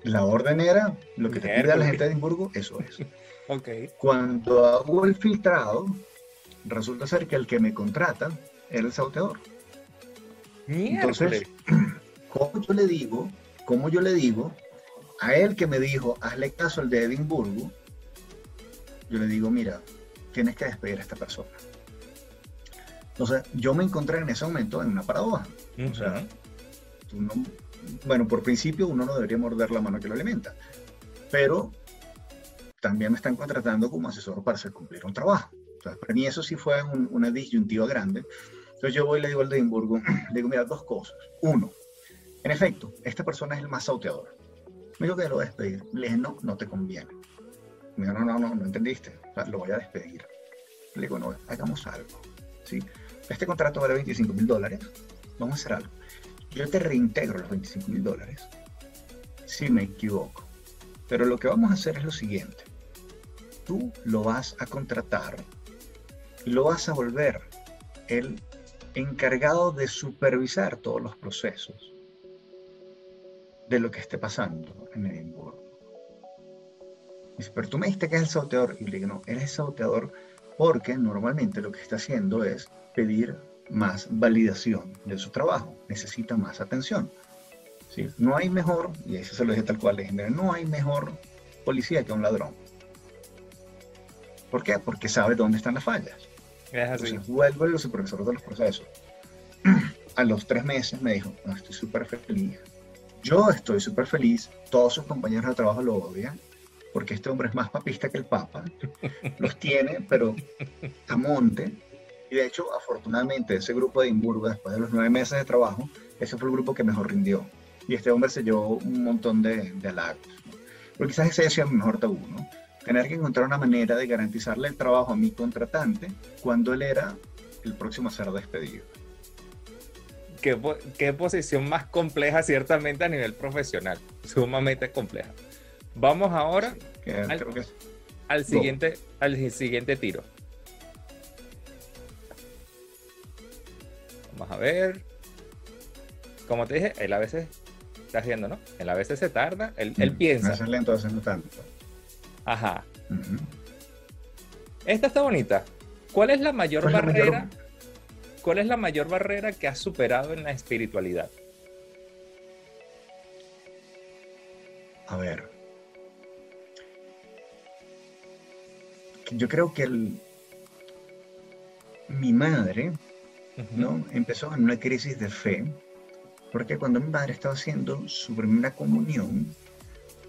La orden era lo que te pide la gente de Edimburgo, eso es. Ok. Cuando hago el filtrado, resulta ser que el que me contrata era el saboteador. Entonces, ¿cómo yo le digo? ¿Cómo yo le digo a él que me dijo, hazle caso al de Edimburgo? Yo le digo, mira, tienes que despedir a esta persona. Entonces, yo me encontré en ese momento en una paradoja. O sea, tú no, bueno, por principio uno no debería morder la mano que lo alimenta, pero también me están contratando como asesor para hacer cumplir un trabajo. Para mí eso sí fue una disyuntiva grande. Entonces yo voy y le digo al de Edimburgo, le digo, mira, dos cosas. Uno, en efecto, esta persona es el más sauteador. Me dijo que lo voy a despedir. Le dije, no, no te conviene. Me dijo, no, no, no, no entendiste. lo voy a despedir. Le digo, no, hagamos algo. ¿sí? Este contrato vale 25 mil dólares. Vamos a hacer algo yo te reintegro los 25 mil dólares si me equivoco. Pero lo que vamos a hacer es lo siguiente. Tú lo vas a contratar y lo vas a volver el encargado de supervisar todos los procesos de lo que esté pasando en Edimburgo. Dice, pero tú me dijiste que es el sauteador. Y le digo, no, él es el sauteador porque normalmente lo que está haciendo es pedir más validación de su trabajo, necesita más atención. ¿sí? No hay mejor, y eso se lo dije tal cual, no hay mejor policía que un ladrón. ¿Por qué? Porque sabe dónde están las fallas. Entonces, vuelvo el supervisor de los procesos. A los tres meses me dijo, estoy súper feliz. Yo estoy súper feliz, todos sus compañeros de trabajo lo odian, porque este hombre es más papista que el Papa. Los tiene, pero a monte y de hecho, afortunadamente, ese grupo de Edimburgo, después de los nueve meses de trabajo, ese fue el grupo que mejor rindió. Y este hombre se llevó un montón de, de halagos. Pero quizás ese sea el mejor tabú, ¿no? Tener que encontrar una manera de garantizarle el trabajo a mi contratante cuando él era el próximo a ser despedido. Qué, qué, posición más compleja ciertamente a nivel profesional, sumamente compleja. Vamos ahora al, siguiente, al siguiente tiro. Vamos a ver. Como te dije, él a veces está haciendo, ¿no? Él a veces se tarda, él, él mm, piensa. Es lento haciendo tanto. Ajá. Esta está bonita. ¿Cuál es la mayor barrera? ¿Cuál es la mayor barrera que has superado en la espiritualidad? A ver. Yo creo que el, mi madre ¿no? Empezó en una crisis de fe, porque cuando mi madre estaba haciendo su primera comunión,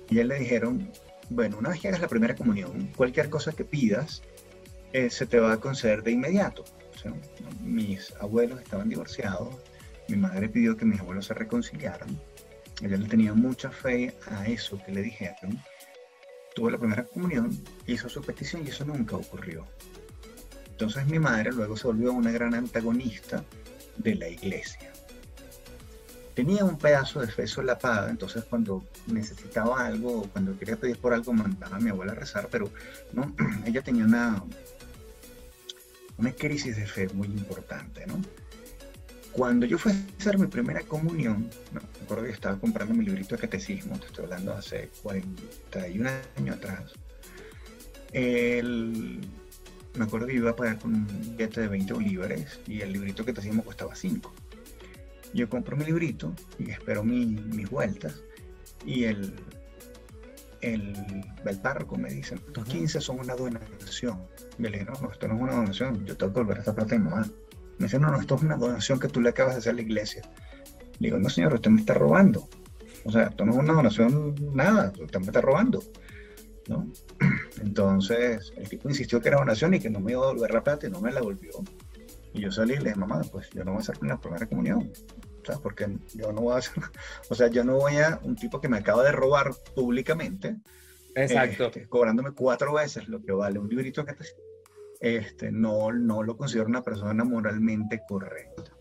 ya le dijeron, bueno, una vez que hagas la primera comunión, cualquier cosa que pidas eh, se te va a conceder de inmediato. mis abuelos estaban divorciados, mi madre pidió que mis abuelos se reconciliaran, ella le tenía mucha fe a eso que le dijeron, tuvo la primera comunión, hizo su petición y eso nunca ocurrió. Entonces mi madre luego se volvió una gran antagonista de la iglesia. Tenía un pedazo de fe solapada, entonces cuando necesitaba algo, cuando quería pedir por algo, mandaba a mi abuela a rezar, pero no, ella tenía una, una crisis de fe muy importante, ¿no? Cuando yo fui a hacer mi primera comunión, me acuerdo que estaba comprando mi librito de catecismo, te estoy hablando hace 41 años atrás, el, me acuerdo que iba a pagar con un billete de 20 bolívares y el librito que te hacíamos costaba 5. Yo compro mi librito y espero mis vueltas y el, el, el párroco me dice, estos 15 son una donación. Yo le dije, no, no, esto no es una donación, yo tengo que volver a esta plata de mi mamá. Me dice, no, no, esto es una donación que tú le acabas de hacer a la iglesia. Le digo, no, señor, usted me está robando. O sea, esto no es una donación, nada, usted me está robando. ¿no? Entonces, el tipo insistió que era donación y que no me iba a devolver la plata y no me la devolvió. Y yo salí y le dije, mamá, pues yo no voy a hacer la primera comunión. O sea, porque yo no voy a hacer, o sea, yo no voy a, un tipo que me acaba de robar públicamente, Exacto. Este, cobrándome cuatro veces lo que vale un librito que te, este, no, no lo considero una persona moralmente correcta.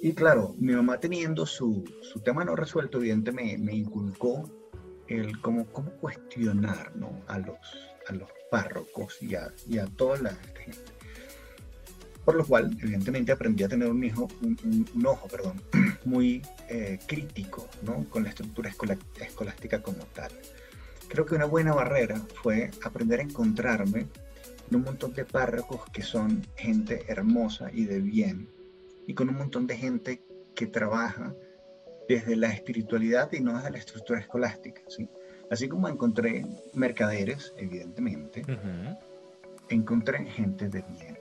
Y claro, mi mamá teniendo su, su tema no resuelto, evidentemente me, inculcó el cómo, cómo cuestionar ¿no? a, los, a los párrocos y a, y a toda la gente. Por lo cual, evidentemente, aprendí a tener un, hijo, un, un, ojo perdón, muy eh, crítico ¿no? con la estructura escolástica como tal. Creo que una buena barrera fue aprender a encontrarme un montón de párrocos que son gente hermosa y de bien, y con un montón de gente que trabaja desde la espiritualidad y no desde la estructura escolástica. ¿sí? Así como encontré mercaderes, evidentemente, encontré gente de bien,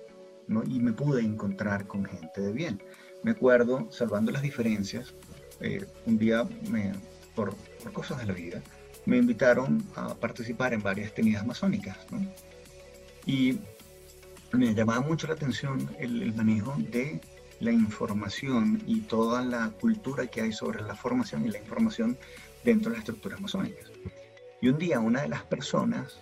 ¿no? y me pude encontrar con gente de bien. Me acuerdo, salvando las diferencias, eh, un día, me, por, por, cosas de la vida, me invitaron a participar en varias tenidas masónicas. ¿no? Y me llamaba mucho la atención el, el manejo de la información y toda la cultura que hay sobre la formación y la información dentro de las estructuras masónicas. Y un día una de las personas,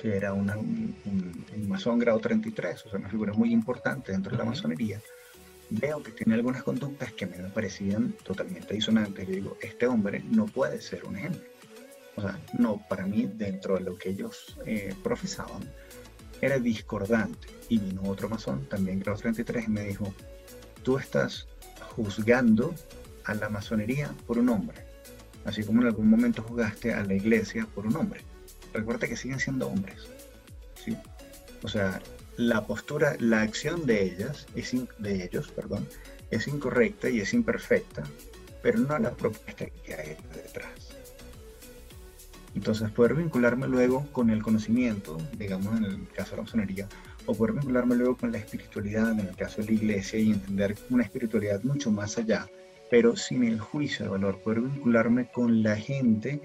que era una, un, un, un, masón grado 33, o sea, una figura muy importante dentro de la masonería, veo que tiene algunas conductas que me parecían totalmente disonantes. Y digo, este hombre no puede ser un ejemplo. O sea, no, para mí, dentro de lo que ellos eh, profesaban, era discordante. Y vino otro masón, también grado 33, y me dijo, tú estás juzgando a la masonería por un hombre, así como en algún momento juzgaste a la iglesia por un hombre. Recuerda que siguen siendo hombres. ¿sí? O sea, la postura, la acción de ellas, es de ellos, perdón, es incorrecta y es imperfecta, pero no la propuesta que hay detrás. Entonces, poder vincularme luego con el conocimiento, digamos en el caso de la masonería, o poder vincularme luego con la espiritualidad, en el caso de la iglesia, y entender una espiritualidad mucho más allá, pero sin el juicio de valor, poder vincularme con la gente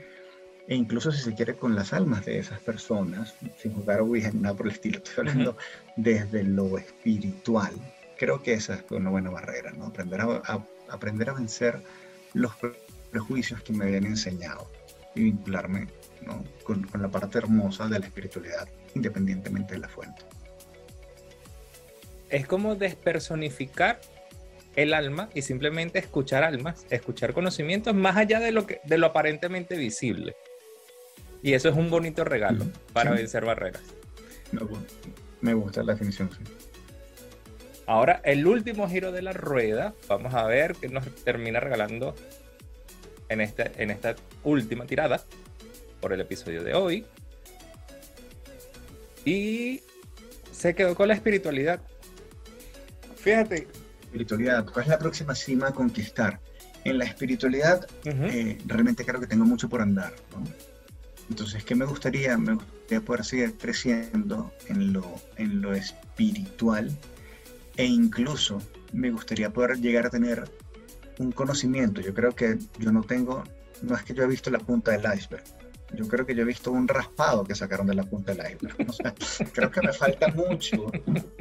e incluso si se quiere con las almas de esas personas, sin jugar o nada por el estilo, estoy hablando uh -huh. desde lo espiritual. Creo que esa es una buena barrera, ¿no? Aprender a, a, aprender a vencer los prejuicios que me habían enseñado y vincularme ¿no? con, con la parte hermosa de la espiritualidad, independientemente de la fuente es como despersonificar el alma y simplemente escuchar almas, escuchar conocimientos más allá de lo, que, de lo aparentemente visible. Y eso es un bonito regalo para vencer barreras. Me gusta la definición, sí. Ahora, el último giro de la rueda, vamos a ver qué nos termina regalando en, este, en esta última tirada por el episodio de hoy. Y se quedó con la espiritualidad. Fíjate. Espiritualidad, ¿cuál es la próxima cima a conquistar? En la espiritualidad, uh -huh. eh, realmente creo que tengo mucho por andar. ¿no? Entonces, ¿qué me gustaría? Me gustaría poder seguir creciendo en lo, en lo espiritual e incluso me gustaría poder llegar a tener un conocimiento. Yo creo que yo no tengo, no es que yo he visto la punta del iceberg, yo creo que yo he visto un raspado que sacaron de la punta del iceberg. O creo que me falta mucho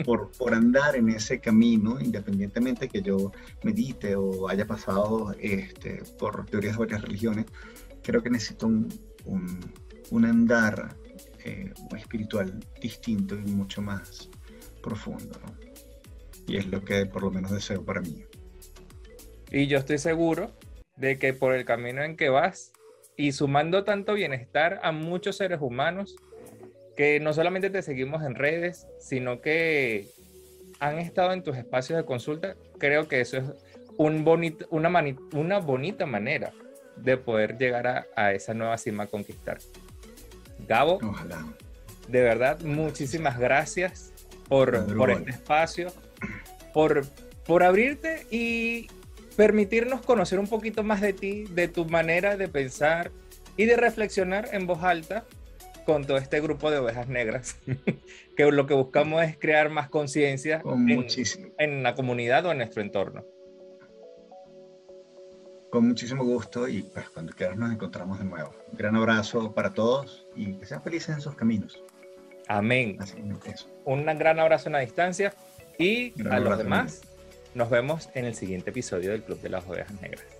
por, por andar en ese camino, independientemente que yo medite o haya pasado este, por teorías de varias religiones. Creo que necesito un, un, andar eh, espiritual distinto y mucho más profundo. Y es lo que por lo menos deseo para mí. Y yo estoy seguro de que por el camino en que vas y sumando tanto bienestar a muchos seres humanos que no solamente te seguimos en redes, sino que han estado en tus espacios de consulta, creo que eso es un bonito, una, mani, una bonita manera de poder llegar a, a, esa nueva cima a conquistar. Gabo, Ojalá. de verdad, muchísimas gracias por, por este espacio, por, por abrirte y permitirnos conocer un poquito más de ti, de tu manera de pensar, y de reflexionar en voz alta con todo este grupo de ovejas negras, que lo que buscamos es crear más conciencia en, en la comunidad o en nuestro entorno. Con muchísimo gusto y pues cuando quieras nos encontramos de nuevo. Un gran abrazo para todos y que sean felices en sus caminos. Amén. Un gran abrazo en la distancia y a los demás nos vemos en el siguiente episodio del Club de las Ovejas Negras.